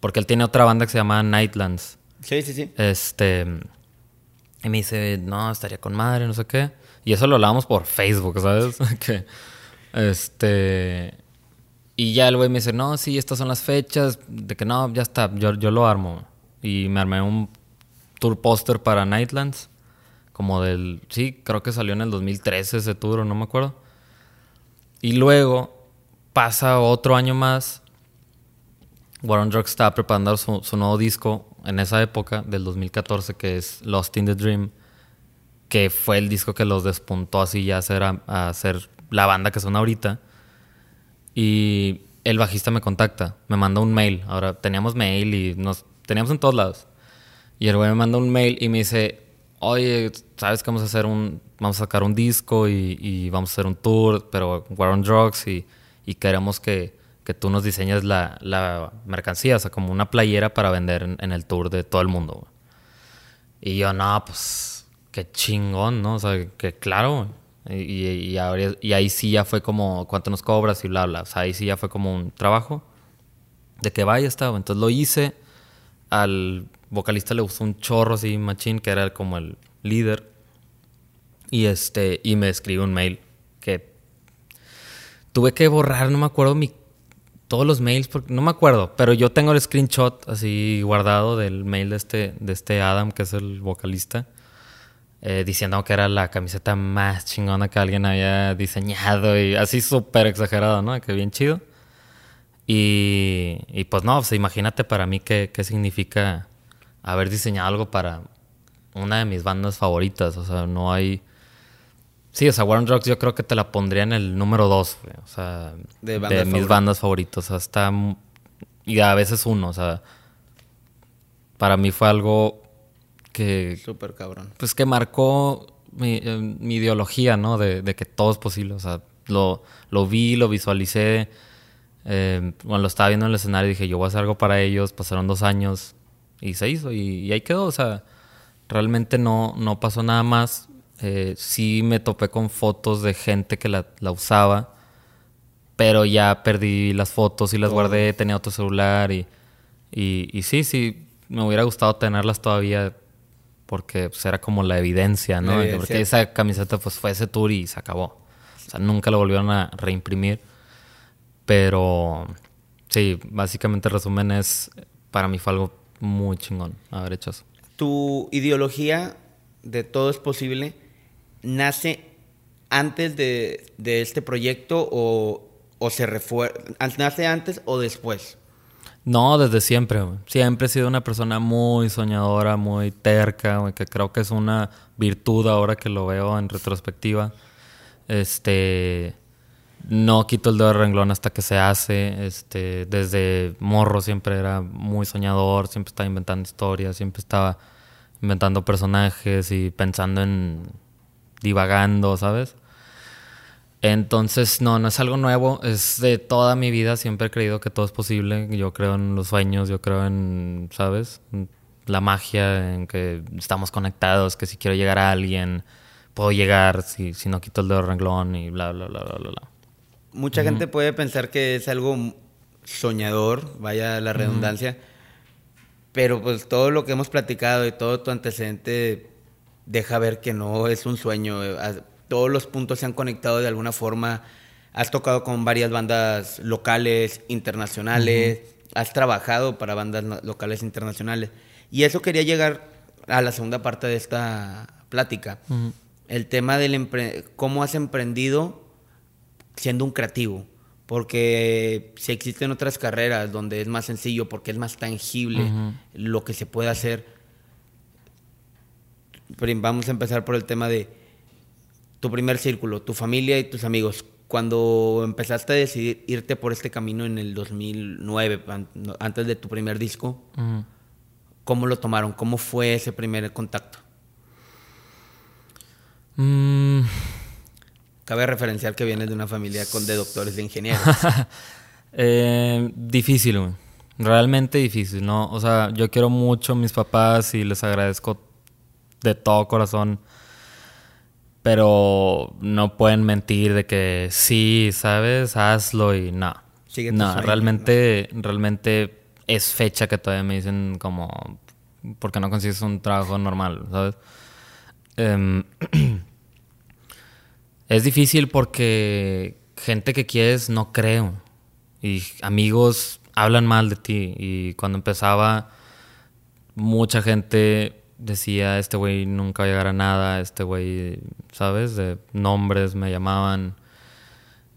Porque él tiene otra banda que se llama Nightlands. Sí, sí, sí. Este. Y me dice, no, estaría con madre, no sé qué. Y eso lo hablábamos por Facebook, ¿sabes? que. Este. Y ya el güey me dice, no, sí, estas son las fechas. De que no, ya está, yo, yo lo armo. Y me armé un tour poster para Nightlands. Como del. Sí, creo que salió en el 2013 ese tour, no me acuerdo. Y luego pasa otro año más. Warren Drugs estaba preparando su, nuevo disco en esa época, del 2014, que es Lost in the Dream, que fue el disco que los despuntó así ya a ser, a ser la banda que son ahorita. Y el bajista me contacta, me manda un mail. Ahora teníamos mail y nos teníamos en todos lados. Y el güey me manda un mail y me dice, oye, ¿sabes que vamos a hacer un, vamos a sacar un disco y, vamos a hacer un tour, pero War on Drugs y, y queremos que, que tú nos diseñes la, la mercancía, o sea, como una playera para vender en, el tour de todo el mundo. güey". Y yo, no, pues, qué chingón, ¿no? O sea, que claro, y ahí sí ya fue como, ¿cuánto nos cobras? Y bla, bla. O sea, ahí sí ya fue como un trabajo de que vaya estaba. Entonces lo hice. Al vocalista le gustó un chorro así, machín, que era como el líder. Y este, y me escribió un mail que tuve que borrar, no me acuerdo mi todos los mails, porque no me acuerdo, pero yo tengo el screenshot así guardado del mail de este, de este Adam, que es el vocalista, eh, diciendo que era la camiseta más chingona que alguien había diseñado y así súper exagerado, ¿no? Que bien chido. Y, y pues no, pues imagínate para mí qué, qué significa haber diseñado algo para una de mis bandas favoritas. O sea, no hay. Sí, o sea, Warren Drugs yo creo que te la pondría en el número dos, güey. O sea, De de, mis bandas favoritas. O sea, está. Y a veces uno, o sea. Para mí fue algo que. Súper cabrón. Pues que marcó mi, eh, mi ideología, ¿no? De, de que todo es posible. O sea, lo, lo vi, lo visualicé. Eh, cuando lo estaba viendo en el escenario dije, yo voy a hacer algo para ellos. Pasaron dos años y se hizo. Y, y ahí quedó. O sea, realmente no, no pasó nada más. Eh, sí me topé con fotos de gente que la, la usaba. Pero ya perdí las fotos y las Oh. guardé. Tenía otro celular y, y, y sí, sí, me hubiera gustado tenerlas todavía porque pues, era como la evidencia, ¿no? La evidencia. Porque esa camiseta pues fue ese tour y se acabó. O sea, nunca lo volvieron a reimprimir. Pero sí, básicamente el resumen es, para mí fue algo muy chingón haber hecho eso. ¿Tu ideología de todo es posible nace antes de, de este proyecto o, o se refuerza? ¿Nace antes o después? No, desde siempre. Siempre he sido una persona muy soñadora, muy terca, que creo que es una virtud ahora que lo veo en retrospectiva. Este. No quito el dedo del renglón hasta que se hace. Este, desde morro siempre era muy soñador, siempre estaba inventando historias, siempre estaba inventando personajes y pensando en divagando, ¿sabes? Entonces, no, no es algo nuevo, es de toda mi vida, siempre he creído que todo es posible, yo creo en los sueños, yo creo en, ¿sabes? La magia, en que estamos conectados, que si quiero llegar a alguien, puedo llegar, si, no quito el dedo del renglón y bla, bla, bla, bla, bla. Mucha gente puede pensar que es algo soñador, vaya la redundancia, pero pues todo lo que hemos platicado y todo tu antecedente deja ver que no es un sueño. eh, Todos los puntos se han conectado de alguna forma. Has tocado con varias bandas locales, internacionales, has trabajado para bandas locales internacionales. Y eso quería llegar a la segunda parte de esta plática. el tema del cómo has emprendido siendo un creativo. Porque si existen otras carreras donde es más sencillo, porque es más tangible lo que se puede hacer. Vamos a empezar por el tema de tu primer círculo, tu familia y tus amigos. Cuando empezaste a decidir irte por este camino en el 2009, antes de tu primer disco, ¿cómo lo tomaron? ¿Cómo fue ese primer contacto? Mm. Cabe referenciar que vienes de una familia con de doctores de ingenieros. eh, difícil, güey. Realmente difícil, ¿no? O sea, yo quiero mucho a mis papás y les agradezco de todo corazón. Pero no pueden mentir de que sí, ¿sabes? Hazlo y no. no, realmente, realmente es fecha que todavía me dicen como, porque no consigues un trabajo normal, ¿sabes? Em, es difícil porque gente que quieres no creo. Y amigos hablan mal de ti. Y cuando empezaba, mucha gente decía, este güey nunca va a llegar a nada, este güey, ¿sabes? De nombres me llamaban,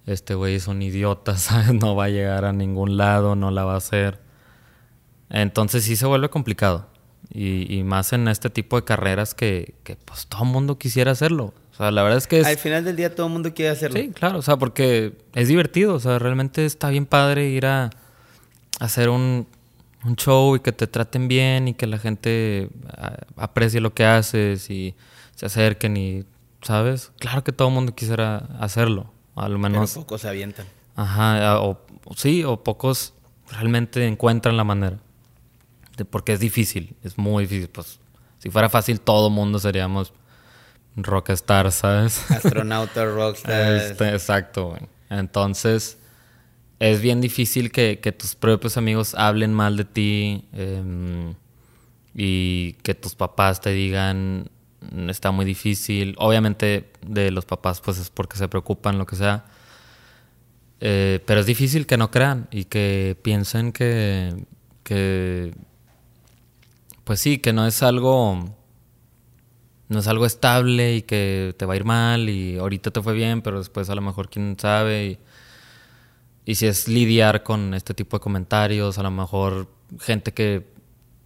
este güey es un idiota, ¿sabes? No va a llegar a ningún lado, no la va a hacer. Entonces sí se vuelve complicado. Y, más en este tipo de carreras que, que pues todo el mundo quisiera hacerlo. O sea, la verdad es que es... Al final del día todo el mundo quiere hacerlo. Sí, claro, o sea, porque es divertido, o sea, realmente está bien padre ir a, hacer un, un, show y que te traten bien y que la gente aprecie lo que haces y se acerquen y, ¿sabes? Claro que todo el mundo quisiera hacerlo, a lo menos... Pero pocos se avientan. Ajá, o, sí, o pocos realmente encuentran la manera porque es difícil, es muy difícil. Pues si fuera fácil, todo mundo seríamos rockstar, ¿sabes? Astronauta, rockstar. Este, exacto, güey. Entonces, es bien difícil que, tus propios amigos hablen mal de ti em, y que tus papás te digan está muy difícil. Obviamente de los papás pues es porque se preocupan, lo que sea. Eh, pero es difícil que no crean y que piensen que, que pues sí, que no es algo no es algo estable y que te va a ir mal y ahorita te fue bien, pero después a lo mejor quién sabe. Y, si es lidiar con este tipo de comentarios, a lo mejor gente que...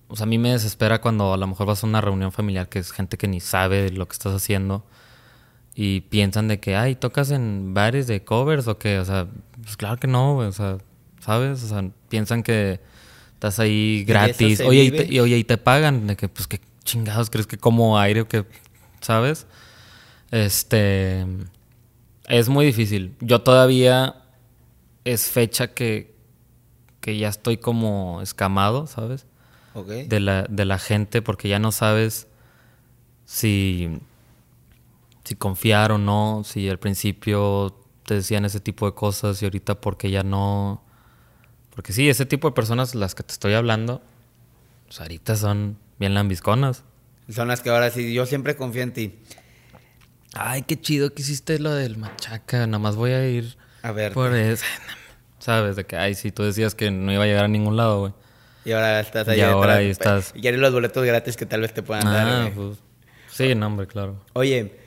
O sea, a mí me desespera cuando a lo mejor vas a una reunión familiar que es gente que ni sabe lo que estás haciendo y piensan de que, ay, ¿tocas en bares de covers o qué? O sea, pues claro que no, o sea, ¿sabes? O sea, piensan que Estás ahí gratis. Oye y, te, oye, y te pagan. De que, pues, qué chingados crees que como aire o que, ¿sabes? Este. Es muy difícil. Yo todavía es fecha que, que ya estoy como escamado, ¿sabes? De, la, de la gente, porque ya no sabes si, si confiar o no, si al principio te decían ese tipo de cosas y ahorita porque ya no porque sí, ese tipo de personas, las que te estoy hablando, pues ahorita son bien lambisconas. Son las que ahora sí, yo siempre confío en ti. Ay, qué chido que hiciste lo del machaca. Nada más voy a ir a ver por eso. Sabes, de que, ay, sí, tú decías que no iba a llegar a ningún lado, güey. Y ahora estás ahí. Y ahora ahí estás. Y los boletos gratis que tal vez te puedan dar. Ah, pues. Sí, no, hombre, claro. Oye,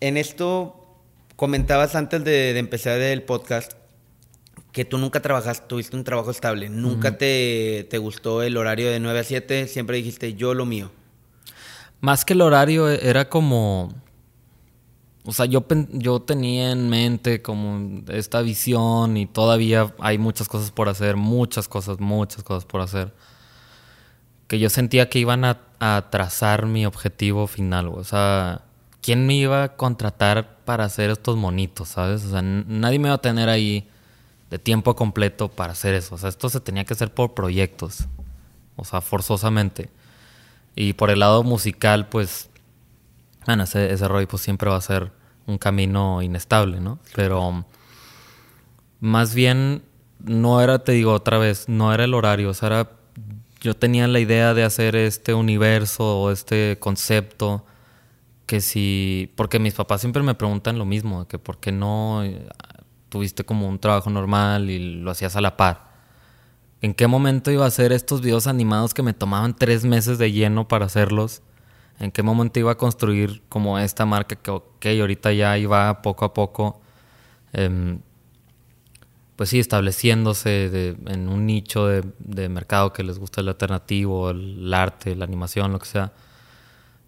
en esto comentabas antes de, de empezar el podcast que tú nunca trabajaste, tuviste un trabajo estable, nunca te, gustó el horario de 9 a 7, siempre dijiste yo lo mío. Más que el horario e, era como... O sea, yo, yo tenía en mente como esta visión y todavía hay muchas cosas por hacer, muchas cosas, muchas cosas por hacer. Que yo sentía que iban a, a trazar mi objetivo final, o sea, ¿quién me iba a contratar para hacer estos monitos, sabes? O sea, nadie me iba a tener ahí de tiempo completo para hacer eso. O sea, esto se tenía que hacer por proyectos, o sea, forzosamente. Y por el lado musical, pues, bueno, ese, ese rollo pues siempre va a ser un camino inestable, ¿no? Pero más bien no era, te digo otra vez, no era el horario, o sea, era, yo tenía la idea de hacer este universo o este concepto que si, porque mis papás siempre me preguntan lo mismo, que por qué no tuviste como un trabajo normal y lo hacías a la par. ¿En qué momento iba a hacer estos videos animados que me tomaban tres meses de lleno para hacerlos? en qué momento iba a construir como esta marca que, ok, ahorita ya iba poco a poco, em, pues sí, estableciéndose en un nicho de, mercado que les gusta el alternativo, el, arte, la animación, lo que sea.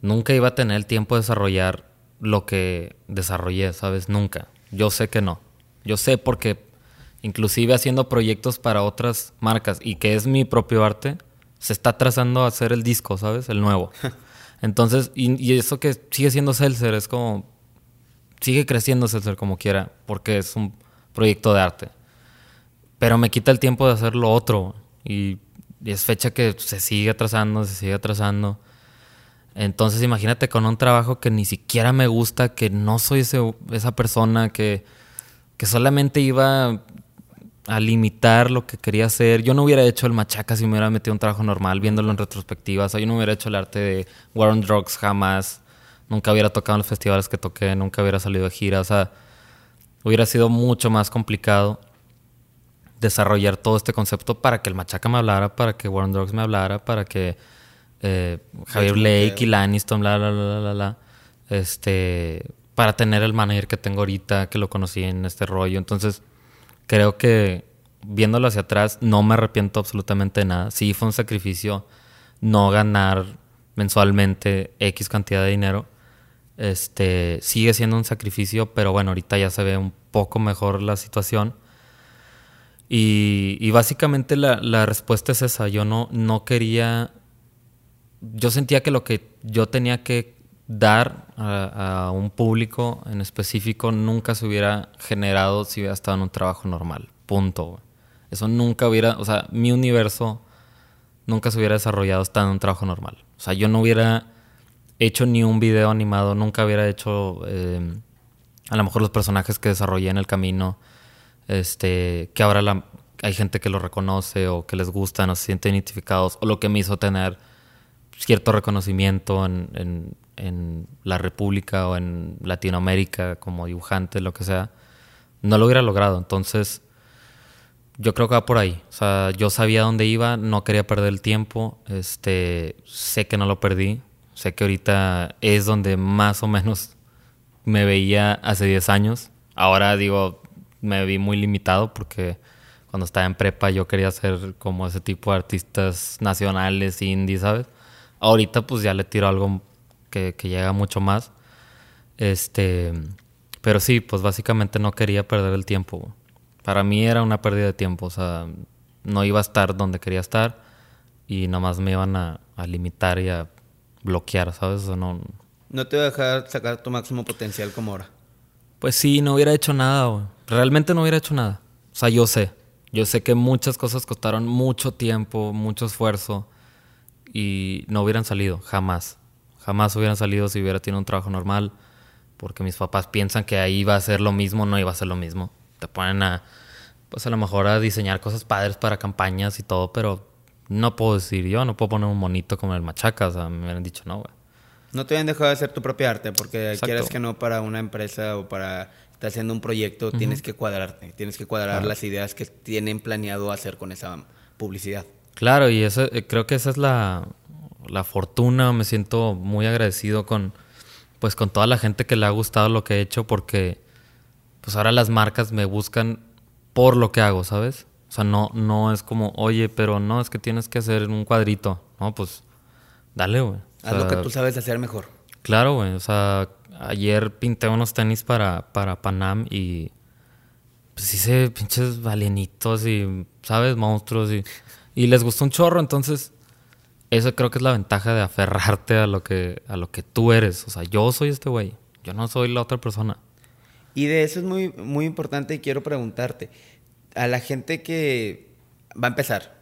Nunca iba a tener el tiempo de desarrollar lo que desarrollé, ¿sabes? Nunca. Yo sé que no. Yo sé porque inclusive haciendo proyectos para otras marcas y que es mi propio arte, se está trazando a hacer el disco, ¿sabes? El nuevo. Entonces, y, eso que sigue siendo Seltzer, es como, sigue creciendo Seltzer como quiera, porque es un proyecto de arte. Pero me quita el tiempo de hacer lo otro. Y, es fecha que se sigue atrasando, se sigue atrasando. Entonces imagínate con un trabajo que ni siquiera me gusta, que no soy esa persona, que, que solamente iba a limitar lo que quería hacer. Yo no hubiera hecho el machaca si me hubiera metido un trabajo normal, viéndolo en retrospectiva. O sea, yo no hubiera hecho el arte de War on Drugs jamás. Nunca hubiera tocado en los festivales que toqué, nunca hubiera salido de gira. O sea, hubiera sido mucho más complicado desarrollar todo este concepto para que el machaca me hablara, para que War on Drugs me hablara, para que eh, Javier Blake y Lanniston, bla, bla, bla, bla, bla. Este, para tener el manager que tengo ahorita, que lo conocí en este rollo. Entonces creo que viéndolo hacia atrás no me arrepiento absolutamente de nada. Sí fue un sacrificio no ganar mensualmente X cantidad de dinero. Este sigue siendo un sacrificio, pero bueno, ahorita ya se ve un poco mejor la situación. Y, básicamente la, respuesta es esa. Yo no, no quería. Yo sentía que lo que yo tenía que dar a, un público en específico nunca se hubiera generado si hubiera estado en un trabajo normal. Punto. Eso nunca hubiera, o sea, mi universo nunca se hubiera desarrollado estando en un trabajo normal. O sea, yo no hubiera hecho ni un video animado, nunca hubiera hecho eh, a lo mejor los personajes que desarrollé en el camino, este, que ahora hay gente que lo reconoce o que les gustan o se sienten identificados, o lo que me hizo tener cierto reconocimiento en en la República o en Latinoamérica como dibujante, lo que sea, no lo hubiera logrado. Entonces, yo creo que va por ahí. O sea, yo sabía dónde iba, no quería perder el tiempo. Este, sé que no lo perdí. Sé que ahorita es donde más o menos me veía hace 10 años. Ahora digo, me vi muy limitado porque cuando estaba en prepa yo quería ser como ese tipo de artistas nacionales, indie, ¿sabes? Ahorita pues ya le tiro algo que, llega mucho más. Este, pero sí, pues básicamente no quería perder el tiempo. Para mí era una pérdida de tiempo, o sea, no iba a estar donde quería estar y nomás me iban a, limitar y a bloquear, ¿sabes? O no, no te iba a dejar sacar tu máximo potencial como ahora. Pues sí, no hubiera hecho nada, Realmente no hubiera hecho nada. O sea, yo sé. Yo sé que muchas cosas costaron mucho tiempo, mucho esfuerzo y no hubieran salido, jamás. Jamás hubieran salido si hubiera tenido un trabajo normal, porque mis papás piensan que ahí va a ser lo mismo, no iba a ser lo mismo. Te ponen a, pues a lo mejor a diseñar cosas padres para campañas y todo, pero no puedo decir yo, no puedo poner un monito como el machaca, o sea, me hubieran dicho no, güey. No te habían dejado de hacer tu propia arte, porque quieras que no para una empresa o para estar haciendo un proyecto, tienes que cuadrarte, tienes que cuadrar las ideas que tienen planeado hacer con esa publicidad. Claro, y eso, eh, creo que esa es la, la fortuna, me siento muy agradecido con pues con toda la gente que le ha gustado lo que he hecho porque pues ahora las marcas me buscan por lo que hago, ¿sabes? O sea, no, no es como, oye, pero no, es que tienes que hacer un cuadrito. No, pues dale, güey. Haz lo que tú sabes hacer mejor. Claro, güey. O sea, ayer pinté unos tenis para, para Panam y pues hice pinches balienitos y, ¿sabes? Monstruos y, y les gustó un chorro. Entonces, eso creo que es la ventaja de aferrarte a lo que, a lo que tú eres. O sea, yo soy este güey. Yo no soy la otra persona. Y de eso es muy, muy importante y quiero preguntarte. A la gente que va a empezar,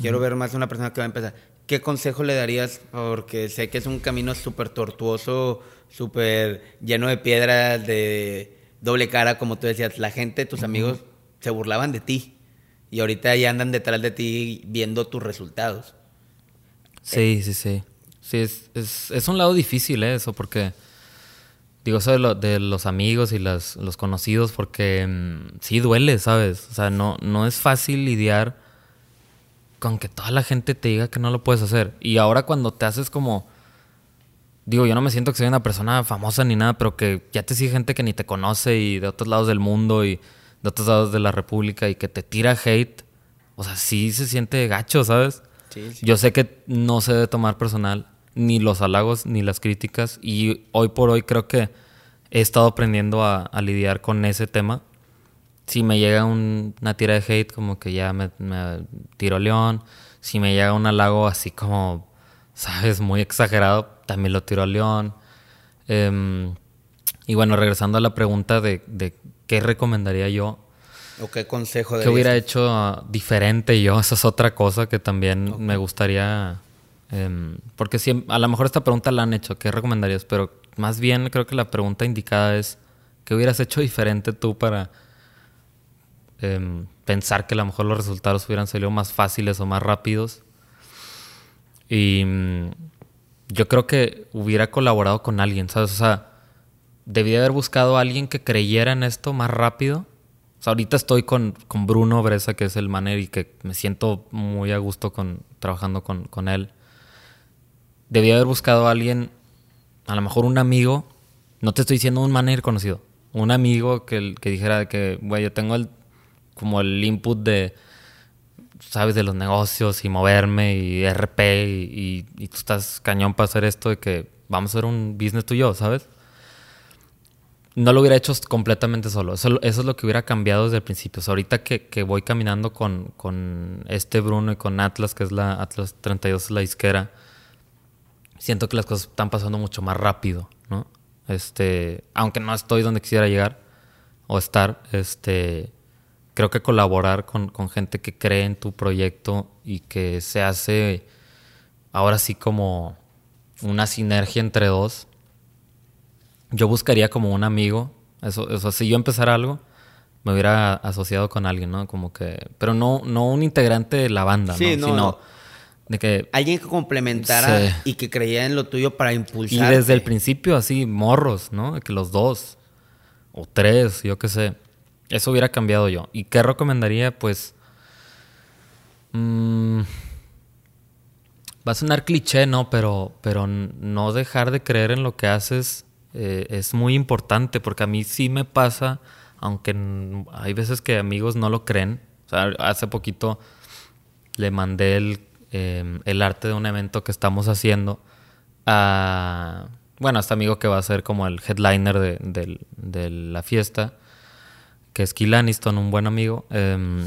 quiero ver más de una persona que va a empezar, ¿qué consejo le darías? Porque sé que es un camino súper tortuoso, súper lleno de piedras, de doble cara, como tú decías. La gente, tus amigos, se burlaban de ti. Y ahorita ya andan detrás de ti viendo tus resultados. Sí, sí, sí. Sí, es, es, es un lado difícil ¿eh? eso, porque digo eso de, lo, de los amigos y las, los conocidos, porque mm, sí duele, ¿sabes? O sea, no, no es fácil lidiar con que toda la gente te diga que no lo puedes hacer. Y ahora cuando te haces como digo, yo no me siento que soy una persona famosa ni nada, pero que ya te sigue gente que ni te conoce y de otros lados del mundo y de otros lados de la República y que te tira hate, o sea, sí se siente gacho, ¿sabes? Yo sé que no se debe tomar personal ni los halagos ni las críticas y hoy por hoy creo que he estado aprendiendo a, lidiar con ese tema. Si me llega un- una tira de hate como que ya me, me tiro león, si me llega un halago así como, sabes, muy exagerado, también lo tiro a león. Em, y bueno, regresando a la pregunta de qué recomendaría yo, ¿O qué consejo de ¿Qué hubiera hecho diferente yo? Esa es otra cosa que también me gustaría. em, porque siem- a lo mejor esta pregunta la han hecho, ¿qué recomendarías? Pero más bien creo que la pregunta indicada es: ¿qué hubieras hecho diferente tú para em, pensar que a lo mejor los resultados hubieran salido más fáciles o más rápidos? Y mm, yo creo que hubiera colaborado con alguien, ¿sabes? O sea, debía haber buscado a alguien que creyera en esto más rápido. O sea, ahorita estoy con, con Bruno Bresa, que es el manager, y que me siento muy a gusto con, trabajando con, con él. Debía haber buscado a alguien, a lo mejor un amigo, no te estoy diciendo un manager conocido, un amigo que, que dijera que, güey, yo tengo el, como el input de, sabes, de los negocios y moverme y RP y, y- tú estás cañón para hacer esto de que vamos a hacer un business tú yo, ¿sabes? No lo hubiera hecho completamente solo. Eso, es lo que hubiera cambiado desde el principio. Ahorita que, voy caminando con, este Bruno y con Atlas, que es la Atlas 32, es la disquera, siento que las cosas están pasando mucho más rápido, ¿no? Este, aunque no estoy donde quisiera llegar o estar, este, creo que colaborar con, con gente que cree en tu proyecto y que se hace ahora sí como una sinergia entre dos. Yo buscaría como un amigo, eso, eso si yo empezara algo, me hubiera asociado con alguien, ¿no? Como que, pero no, no un integrante de la banda, Sí, ¿no? no, Sino no. de que Alguien que complementara y que creyera en lo tuyo para y impulsar. desde el principio así, morros, ¿no? De Que los dos o tres, yo qué sé. Eso hubiera cambiado yo. ¿Y qué recomendaría? Pues... mm, va a sonar cliché, ¿no? Pero, pero no dejar de creer en lo que haces eh, es muy importante porque a mí sí me pasa, aunque hay veces que amigos no lo creen. Hace poquito le mandé el, eh, el arte de un evento que estamos haciendo a, bueno, a este amigo que va a ser como el headliner de, de la fiesta, que es Kill Aniston, un buen amigo. em,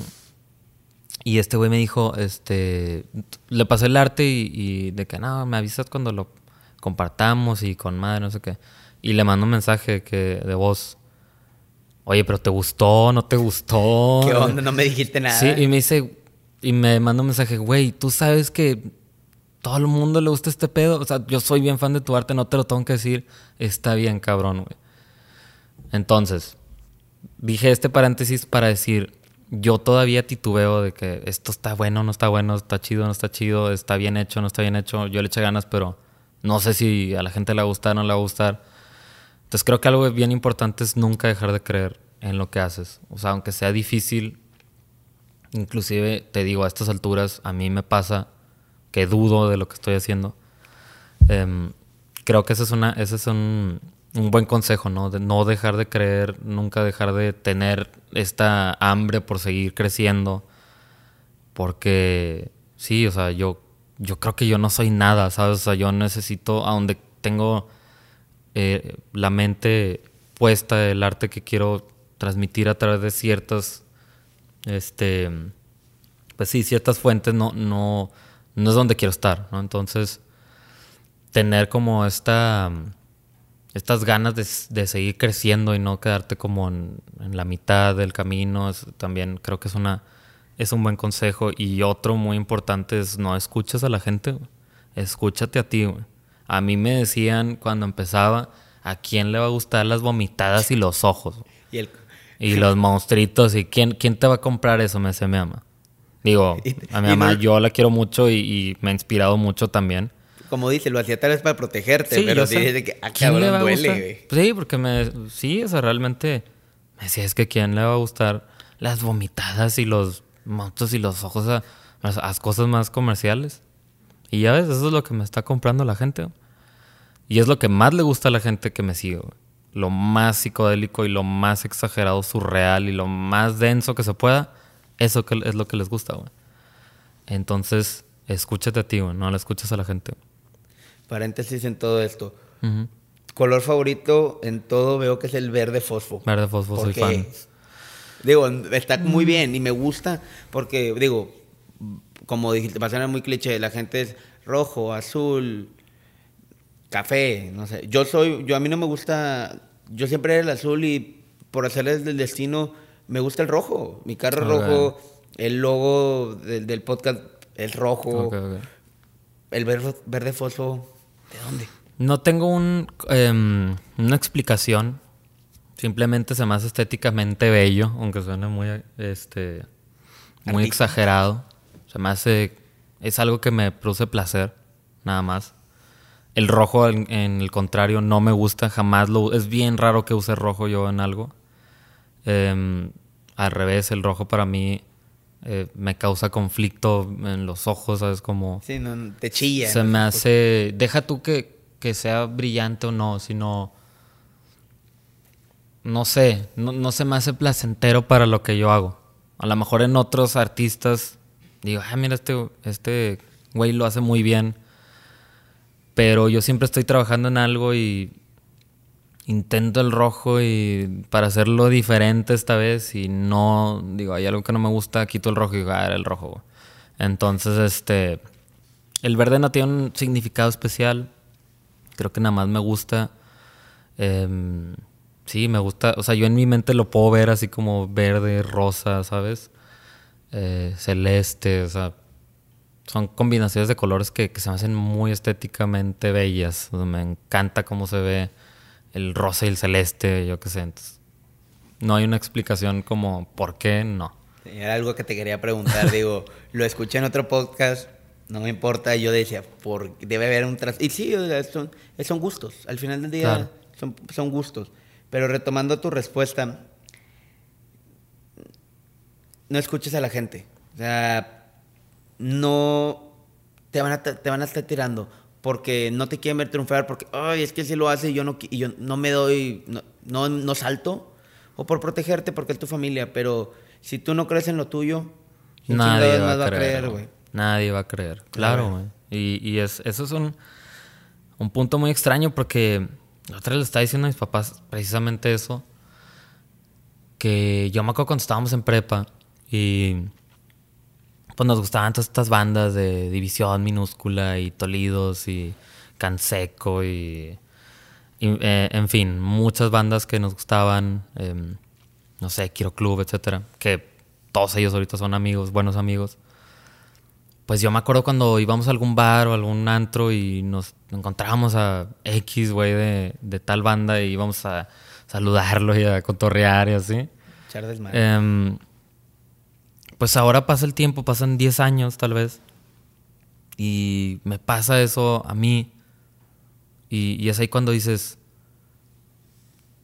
y este güey me dijo, este, le pasé el arte y, y de que no, me avisas cuando lo compartamos y con madre, no sé qué. Y le mando un mensaje que, de voz. Oye, pero ¿te gustó? ¿No te gustó? ¿Qué onda? No me dijiste nada. Sí, y me dice, y me manda un mensaje, güey, tú sabes que todo el mundo le gusta este pedo. O sea, yo soy bien fan de tu arte, no te lo tengo que decir. Está bien, cabrón, güey. Entonces, dije este paréntesis para decir, yo todavía titubeo de que esto está bueno, no está bueno, está chido, no está chido, está bien hecho, no está bien hecho. Yo le eché ganas, pero no sé si a la gente le va a gustar o no le va a gustar. Entonces creo que algo bien importante es nunca dejar de creer en lo que haces. O sea, aunque sea difícil, inclusive te digo, a estas alturas a mí me pasa que dudo de lo que estoy haciendo. Em, creo que ese es, una, ese es un, un buen consejo, ¿no? De no dejar de creer, nunca dejar de tener esta hambre por seguir creciendo. Porque sí, o sea, yo, yo creo que yo no soy nada, ¿sabes? O sea, yo necesito, a donde tengo eh, la mente puesta, el arte que quiero transmitir a través de ciertas, este, pues sí, ciertas fuentes, no, no, no es donde quiero estar, ¿no? Entonces, tener como esta, estas ganas de, de seguir creciendo y no quedarte como en, la mitad del camino, también creo que es una, es un buen consejo. Y otro muy importante es no escuches a la gente, escúchate a ti. A mí me decían cuando empezaba, ¿a quién le va a gustar las vomitadas y los ojos? Y el, Y los monstruitos. ¿Y quién, quién te va a comprar eso? Me dice mi mamá. Digo, a mi mamá no- yo la quiero mucho y, y me ha inspirado mucho también. como dice, lo hacía tal vez para protegerte, Sí, pero sí que, ah, ¿Quién le cabrón, a duele, güey. Pues sí, porque me... Sí, o sea, realmente... Me decía, es que ¿quién le va a gustar las vomitadas y los monstruos y los ojos a a las cosas más comerciales? Y ya ves, eso es lo que me está comprando la gente. Y es lo que más le gusta a la gente que me sigue, güey. Lo más psicodélico y lo más exagerado, surreal y lo más denso que se pueda, eso que es lo que les gusta, güey. Entonces, escúchate a ti, güey, no le escuches a la gente. Paréntesis en todo esto. Color favorito en todo veo que es el verde fosfo. Verde fosfo, soy fan. Digo, está muy bien y me gusta porque, digo, como dijiste, va a ser muy cliché, la gente es rojo, azul, café, no sé. Yo soy, yo a mí no me gusta, yo siempre era el azul y por hacerles del destino me gusta el rojo. Mi carro es rojo, el logo del, podcast es rojo. El verde, verde fosfo, ¿de dónde? No tengo un, em, una explicación. Simplemente se me hace estéticamente bello, aunque suene muy, este, muy exagerado. Se me hace, es algo que me produce placer, nada más. El rojo, en, el contrario, no me gusta, jamás lo... Es bien raro que use rojo yo en algo. Em, al revés, el rojo para mí eh, me causa conflicto en los ojos, ¿sabes? Como... Sí, no, te chilla. Se me hace... Deja tú que, que sea brillante o no, sino... No sé, no, no se me hace placentero para lo que yo hago. A lo mejor en otros artistas digo, ah, mira, este, este güey lo hace muy bien. Pero yo siempre estoy trabajando en algo y intento el rojo y para hacerlo diferente esta vez y no, digo, hay algo que no me gusta, quito el rojo y digo, ah, era el rojo. Entonces, este, el verde no tiene un significado especial. Creo que nada más me gusta. Em, sí, me gusta. O sea, yo en mi mente lo puedo ver así como verde, rosa, ¿sabes? Eh, celeste, o sea, son combinaciones de colores que, se me hacen muy estéticamente bellas. me encanta cómo se ve el rosa y el celeste, yo qué sé. no hay una explicación como por qué no. Era algo que te quería preguntar, digo, lo escuché en otro podcast, no me importa, yo decía, por, debe haber un tras... Y sí, son, son gustos, al final del día son, son gustos. Pero retomando tu respuesta, no escuches a la gente. O sea, no te van a, te van a estar tirando porque no te quieren ver triunfar, porque, ay, es que si lo hace y yo no, y yo no me doy, no, no, salto, o por protegerte porque es tu familia, pero si tú no crees en lo tuyo, nadie va, a creer, güey. Nadie va a creer, claro, güey. Y, y es, eso es un, un punto muy extraño porque otra vez le estaba diciendo a mis papás precisamente eso, que yo me acuerdo cuando estábamos en prepa, y pues nos gustaban todas estas bandas de División Minúscula y Tolidos y Canseco y, eh, en fin, muchas bandas que nos gustaban, em, no sé, Kiro Club, etcétera, que todos ellos ahorita son amigos, buenos amigos. Pues yo me acuerdo cuando íbamos a algún bar o algún antro y nos encontrábamos a X, güey, de, de, tal banda y íbamos a saludarlo y a cotorrear y así. Echar pues ahora pasa el tiempo, pasan 10 años tal vez, y me pasa eso a mí, y, es ahí cuando dices,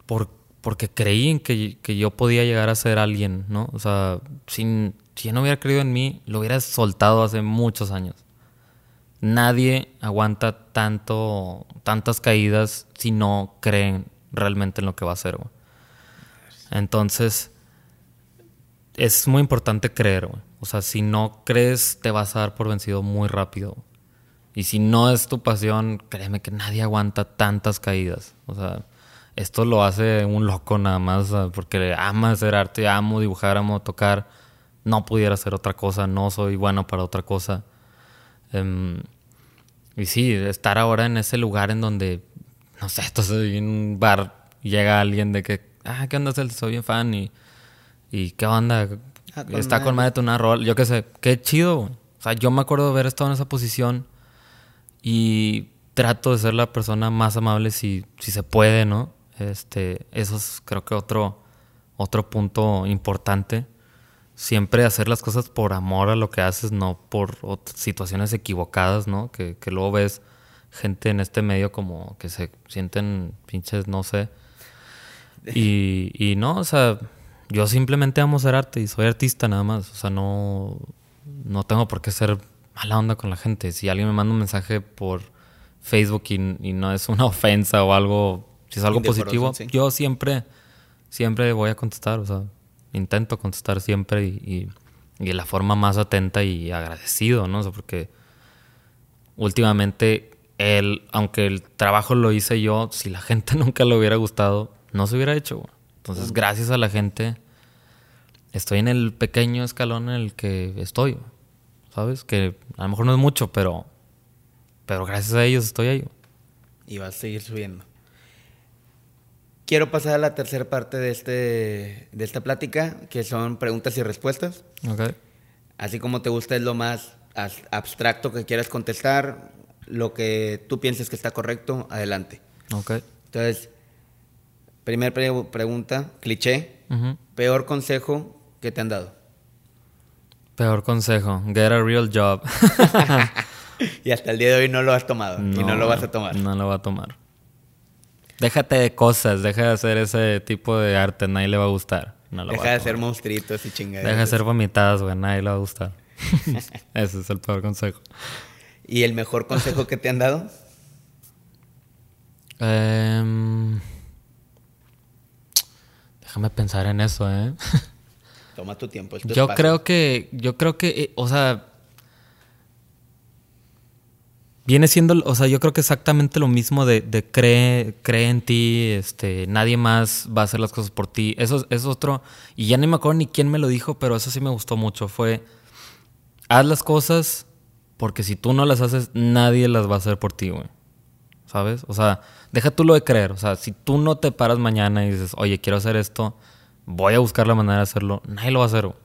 por, porque creí en que, yo podía llegar a ser alguien, ¿no? O sea, sin, si yo no hubiera creído en mí, lo hubiera soltado hace muchos años. Nadie aguanta tanto, tantas caídas si no creen realmente en lo que va a hacer. Entonces, es muy importante creer. O sea, si no crees, te vas a dar por vencido muy rápido. Y si no es tu pasión, créeme que nadie aguanta tantas caídas. O sea, esto lo hace un loco nada más porque ama hacer arte, amo dibujar, amo tocar. No pudiera hacer otra cosa, no soy bueno para otra cosa. Em, y sí, estar ahora en ese lugar en donde, no sé, entonces en un bar llega alguien de que, ah, ¿qué onda? Soy bien fan y ¿Y qué onda? Ah, Está con madre de una rol. Yo qué sé, qué chido. O sea, yo me acuerdo de haber estado en esa posición y trato de ser la persona más amable si, si se puede, ¿no? Este, eso es creo que otro, otro punto importante. Siempre hacer las cosas por amor a lo que haces, no por situaciones equivocadas, ¿no? Que, que luego ves gente en este medio como que se sienten pinches, no sé. Y, y no, o sea, yo simplemente amo ser arte y soy artista nada más. O sea, no, no tengo por qué ser mala onda con la gente. Si alguien me manda un mensaje por Facebook y, no es una ofensa o algo, si es algo positivo, yo siempre, siempre voy a contestar, o sea, intento contestar siempre y, de la forma más atenta y agradecido, ¿no? O sea, porque últimamente el, aunque el trabajo lo hice yo, si la gente nunca le hubiera gustado, no se hubiera hecho. Entonces, gracias a la gente, estoy en el pequeño escalón en el que estoy. ¿Sabes? Que a lo mejor no es mucho, pero, pero gracias a ellos estoy ahí. Y vas a seguir subiendo. Quiero pasar a la tercera parte de, este, de esta plática, que son preguntas y respuestas. Okay. Así como te gusta es lo más abstracto que quieras contestar, lo que tú pienses que está correcto, adelante. Ok. Entonces, primera pregunta, cliché. Peor consejo que te han dado. Peor consejo, get a real job. y hasta el día de hoy no lo has tomado y no lo vas a tomar. No lo va a tomar. Déjate de cosas, deja de hacer ese tipo de arte, nadie le va a gustar. deja de hacer monstruitos y chingaderas. Deja de hacer vomitadas, güey, nadie le va a gustar. Ese es el peor consejo. ¿Y el mejor consejo que te han dado? Em, déjame pensar en eso, ¿eh? Toma tu tiempo. yo creo que, yo creo que, eh, o sea, viene siendo, o sea, yo creo que exactamente lo mismo de, de cree, cree en ti, este, nadie más va a hacer las cosas por ti. Eso es otro, y ya ni me acuerdo ni quién me lo dijo, pero eso sí me gustó mucho. Fue, haz las cosas porque si tú no las haces, nadie las va a hacer por ti, güey. ¿Sabes? O sea, deja tú lo de creer. O sea, si tú no te paras mañana y dices, oye, quiero hacer esto, voy a buscar la manera de hacerlo, nadie lo va a hacer, güey.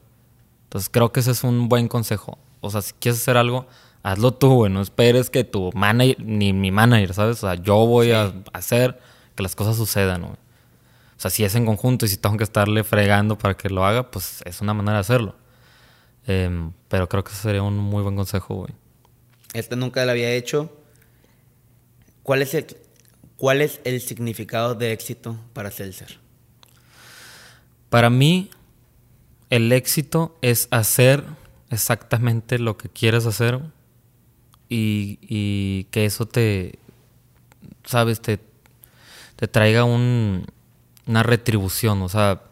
Entonces creo que ese es un buen consejo. O sea, si quieres hacer algo, hazlo tú, güey. No esperes que tu manager, ni mi manager, ¿sabes? O sea, yo voy a hacer que las cosas sucedan, güey. O sea, si es en conjunto y si tengo que estarle fregando para que lo haga, pues es una manera de hacerlo. Em, pero creo que ese sería un muy buen consejo, güey. Este nunca lo había hecho. ¿Cuál es el, cuál es el significado de éxito para Celser? Para mí, el éxito es hacer exactamente lo que quieres hacer y, que eso te, sabes, te, te traiga un, una retribución, o sea,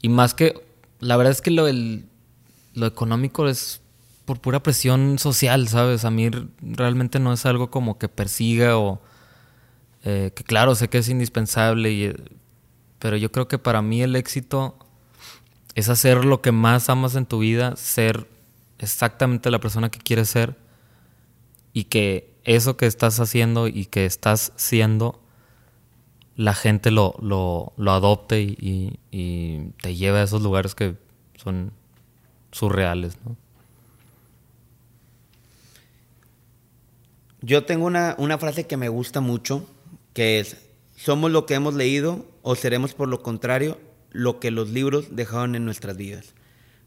y más que, la verdad es que lo, el, lo económico es por pura presión social, ¿sabes? A mí realmente no es algo como que persiga o eh, que claro, sé que es indispensable, y, pero yo creo que para mí el éxito es hacer lo que más amas en tu vida, ser exactamente la persona que quieres ser y que eso que estás haciendo y que estás siendo, la gente lo, lo, lo adopte y, te lleve a esos lugares que son surreales. Yo tengo una, frase que me gusta mucho, que es, somos lo que hemos leído o seremos por lo contrario lo que los libros dejaron en nuestras vidas.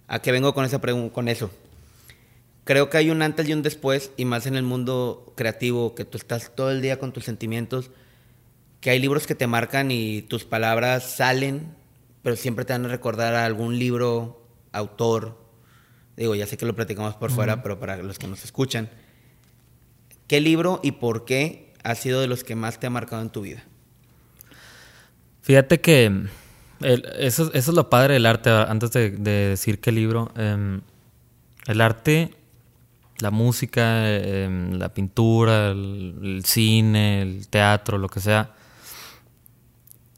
¿A qué vengo con, esa con eso? Creo que hay un antes y un después, y más en el mundo creativo, que tú estás todo el día con tus sentimientos, que hay libros que te marcan y tus palabras salen, pero siempre te van a recordar a algún libro, autor. Digo, ya sé que lo platicamos por fuera, pero para los que nos escuchan ¿Qué libro y por qué ha sido de los que más te ha marcado en tu vida? Fíjate que eso, es lo padre del arte, antes de, decir qué libro. Em, el arte, la música, em, la pintura, el, cine, el teatro, lo que sea,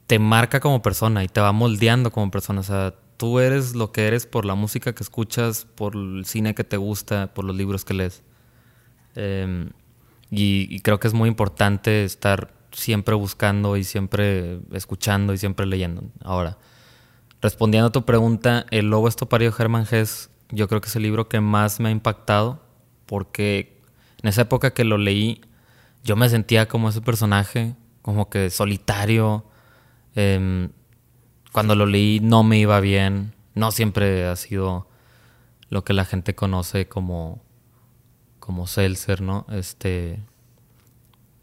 te marca como persona y te va moldeando como persona. O sea, tú eres lo que eres por la música que escuchas, por el cine que te gusta, por los libros que lees. Em, y, creo que es muy importante estar siempre buscando y siempre escuchando y siempre leyendo. Ahora, respondiendo a tu pregunta, El Lobo Estopario de Herman Hess, yo creo que es el libro que más me ha impactado porque en esa época que lo leí, yo me sentía como ese personaje, como que solitario. Em, cuando lo leí no me iba bien, no siempre ha sido lo que la gente conoce como como Seltzer, ¿no? Este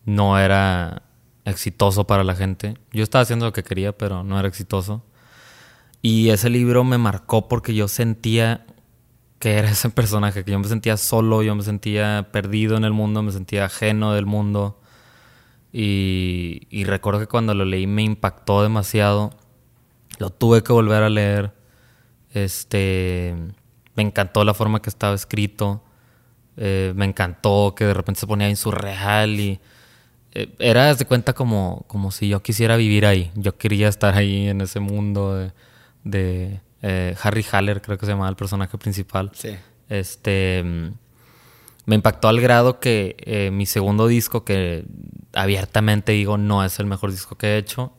no era exitoso para la gente. Yo estaba haciendo lo que quería, pero no era exitoso. Y ese libro me marcó porque yo sentía que era ese personaje, que yo me sentía solo, yo me sentía perdido en el mundo, me sentía ajeno del mundo. Y, y recuerdo que cuando lo leí me impactó demasiado. Lo tuve que volver a leer. Este, me encantó la forma que estaba escrito. Eh, me encantó que de repente se ponía insurreal y eh, era de cuenta como, como si yo quisiera vivir ahí. Yo quería estar ahí en ese mundo de, eh, Harry Haller, creo que se llamaba el personaje principal. Sí. Este me impactó al grado que mi segundo disco, que abiertamente digo no es el mejor disco que he hecho,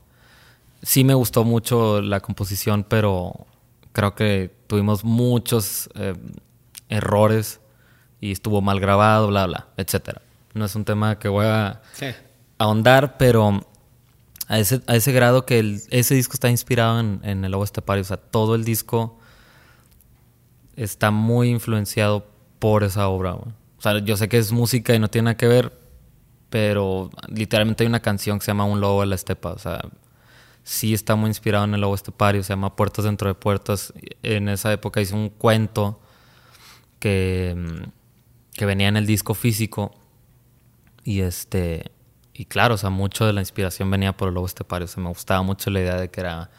sí me gustó mucho la composición, pero creo que tuvimos muchos errores y estuvo mal grabado, bla, bla, etcétera. No es un tema que voy a ahondar, pero a ese, a ese grado que ese disco está inspirado en, en el Lobo Estepario. O sea, todo el disco está muy influenciado por esa obra. O sea, yo sé que es música y no tiene nada que ver, pero literalmente hay una canción que se llama Un Lobo de la Estepa. O sea, sí está muy inspirado en el Lobo Estepario. Se llama Puertas dentro de Puertas. En esa época hice un cuento que que venía en el disco físico. Y este. Y claro, o sea, mucho de la inspiración venía por el lobo estepario. O sea, me gustaba mucho la idea de que era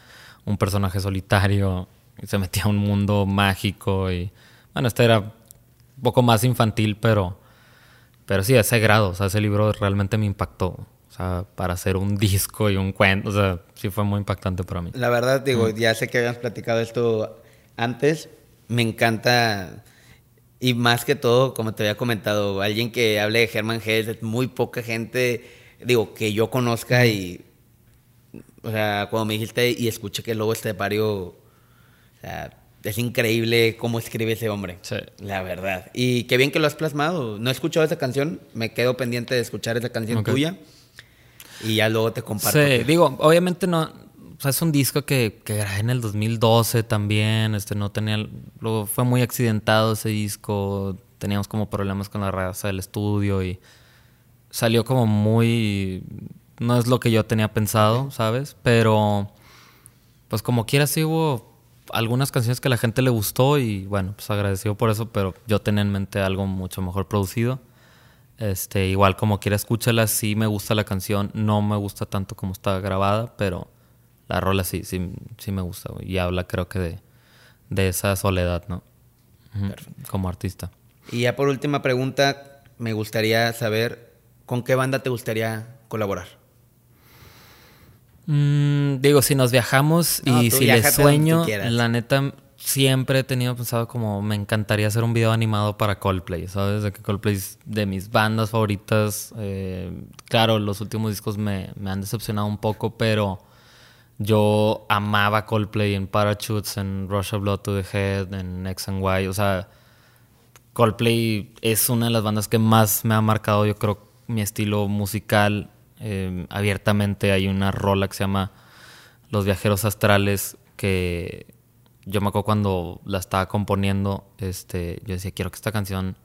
un personaje solitario y se metía a un mundo mágico. Y bueno, este era un poco más infantil, pero. Pero sí, a ese grado. O sea, ese libro realmente me impactó. O sea, para hacer un disco y un cuento. O sea, sí fue muy impactante para mí. La verdad, digo, ya sé que habíamos platicado esto antes. Me encanta y más que todo, como te había comentado, alguien que hable de Herman Hesse, muy poca gente, digo, que yo conozca y, o sea, cuando me dijiste y escuché que el lobo estepario, o sea, es increíble cómo escribe ese hombre. Sí. La verdad. Y qué bien que lo has plasmado. No he escuchado esa canción, me quedo pendiente de escuchar esa canción tuya. Y ya luego te comparto. Sí, digo, obviamente no, o sea, es un disco que, que grabé en el 2012 también. Este, no tenía. Luego fue muy accidentado ese disco. Teníamos como problemas con la raza del estudio y salió como muy. No es lo que yo tenía pensado, ¿sabes? Pero. Pues como quiera, sí hubo algunas canciones que la gente le gustó y bueno, pues agradecido por eso, pero yo tenía en mente algo mucho mejor producido. Este, igual como quiera, escúchala, sí me gusta la canción, no me gusta tanto como está grabada, pero la rola sí, sí, sí me gusta, Y habla creo que de, de esa soledad, ¿no? Como artista. Y ya por última pregunta, me gustaría saber, ¿con qué banda te gustaría colaborar? Mm, digo, si nos viajamos y si les sueño, la neta siempre he tenido pensado como me encantaría hacer un video animado para Coldplay, ¿sabes? De que Coldplay es de mis bandas favoritas. Eh, claro, los últimos discos me, me han decepcionado un poco, pero yo amaba Coldplay en Parachutes, en Russia Blood to the Head, en X and Y. O sea, Coldplay es una de las bandas que más me ha marcado, yo creo, mi estilo musical. Eh, abiertamente hay una rola que se llama Los Viajeros Astrales, que yo me acuerdo cuando la estaba componiendo, este, yo decía, quiero que esta canción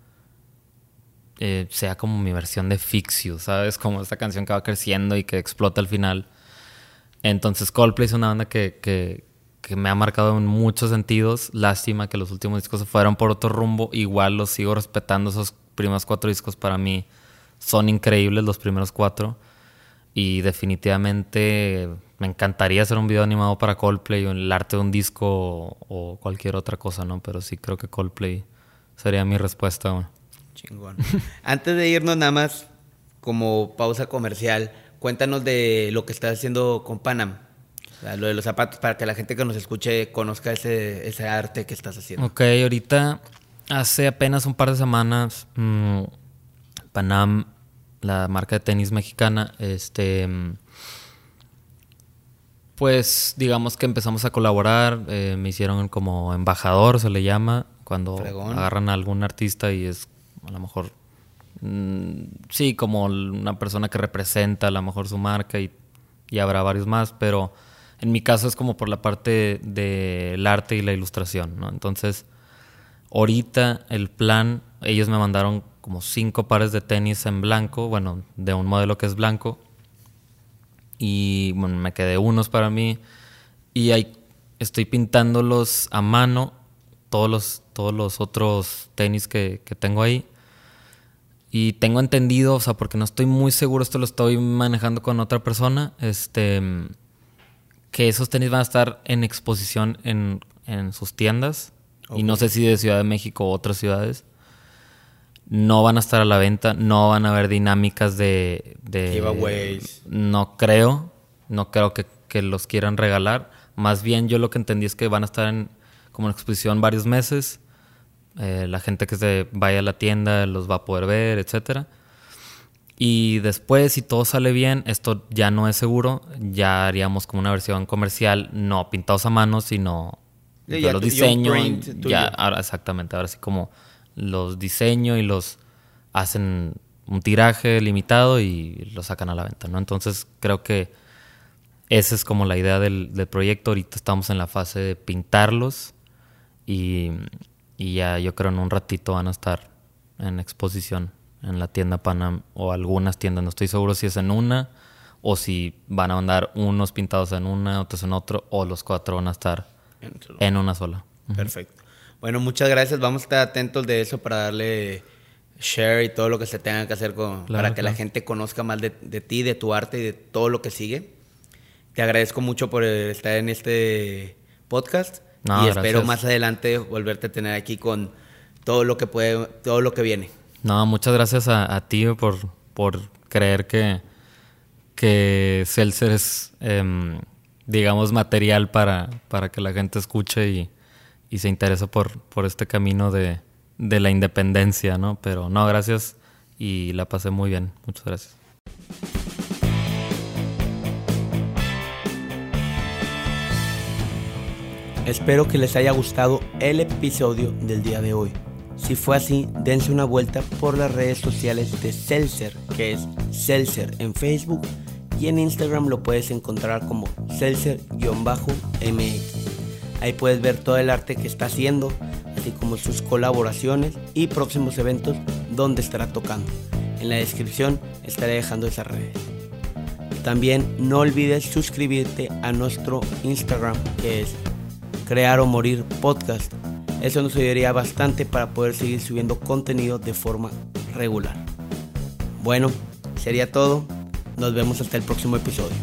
eh, sea como mi versión de Fixio, ¿sabes? Como esta canción que va creciendo y que explota al final. Entonces Coldplay es una banda que, que, me ha marcado en muchos sentidos. Lástima que los últimos discos se fueron por otro rumbo. Igual los sigo respetando. Esos primeros cuatro discos para mí son increíbles, los primeros cuatro. Y definitivamente me encantaría hacer un video animado para Coldplay o el arte de un disco o, cualquier otra cosa, ¿no? Pero sí creo que Coldplay sería mi respuesta. Chingón. Antes de irnos nada más como pausa comercial, cuéntanos de lo que estás haciendo con Panam. lo de los zapatos, para que la gente que nos escuche conozca ese, ese arte que estás haciendo. Ok, ahorita, hace apenas un par de semanas, mm, Panam, la marca de tenis mexicana, este pues digamos que empezamos a colaborar, eh, me hicieron como embajador, se le llama, cuando agarran a algún artista y es a lo mejor Mm, sí, como una persona que representa a lo mejor su marca y, habrá varios más, pero en mi caso es como por la parte del arte y la ilustración, ¿no? Entonces, ahorita el plan, ellos me mandaron como cinco pares de tenis en blanco, bueno, de un modelo que es blanco, y bueno, me quedé unos para mí, y ahí estoy pintándolos a mano, todos los, todos los otros tenis que, que tengo ahí Y tengo entendido, o sea, porque no estoy muy seguro, esto lo estoy manejando con otra persona, este, que esos tenis van a estar en exposición en, en sus tiendas. Y no sé si de Ciudad de México o otras ciudades. No van a estar a la venta, no van a haber dinámicas de... de Giveaways. No creo, no creo que, que los quieran regalar. Más bien yo lo que entendí es que van a estar en, como en exposición varios meses. Eh, la gente que se vaya a la tienda los va a poder ver, etcétera. Y después, si todo sale bien, esto ya no es seguro, ya haríamos como una versión comercial, no pintados a mano, sino Sí, ya los tu- ya ahora, exactamente, ahora sí como los diseño y los hacen un tiraje limitado y los sacan a la venta, ¿no? Entonces creo que esa es como la idea del, del proyecto. Ahorita estamos en la fase de pintarlos y, y ya yo creo en un ratito van a estar en exposición en la tienda Panam o algunas tiendas. No estoy seguro si es en una o si van a mandar unos pintados en una, otros en otro o los cuatro van a estar en una sola. Perfecto. Bueno, muchas gracias. Vamos a estar atentos de eso para darle share y todo lo que se tenga que hacer con, Claro, para que la gente conozca más de, de ti, de tu arte y de todo lo que sigue. Te agradezco mucho por estar en este podcast No, y espero más adelante volverte a tener aquí con todo lo que puede, todo lo que viene. No, muchas gracias a, a ti por, por creer que, que Seltzer es, em, digamos, material para, para que la gente escuche y, y se interese por, por este camino de, de la independencia, ¿no? Pero no, gracias y la pasé muy bien. Muchas gracias. Espero que les haya gustado el episodio del día de hoy. Si fue así, dense una vuelta por las redes sociales de Celser, que es Celser en Facebook y en Instagram lo puedes encontrar como Celser-MX. Ahí puedes ver todo el arte que está haciendo, así como sus colaboraciones y próximos eventos donde estará tocando. En la descripción estaré dejando esas redes. También no olvides suscribirte a nuestro Instagram que es Crear o Morir Podcast. Eso nos ayudaría bastante para poder seguir subiendo contenido de forma regular. Bueno, sería todo. Nos vemos hasta el próximo episodio.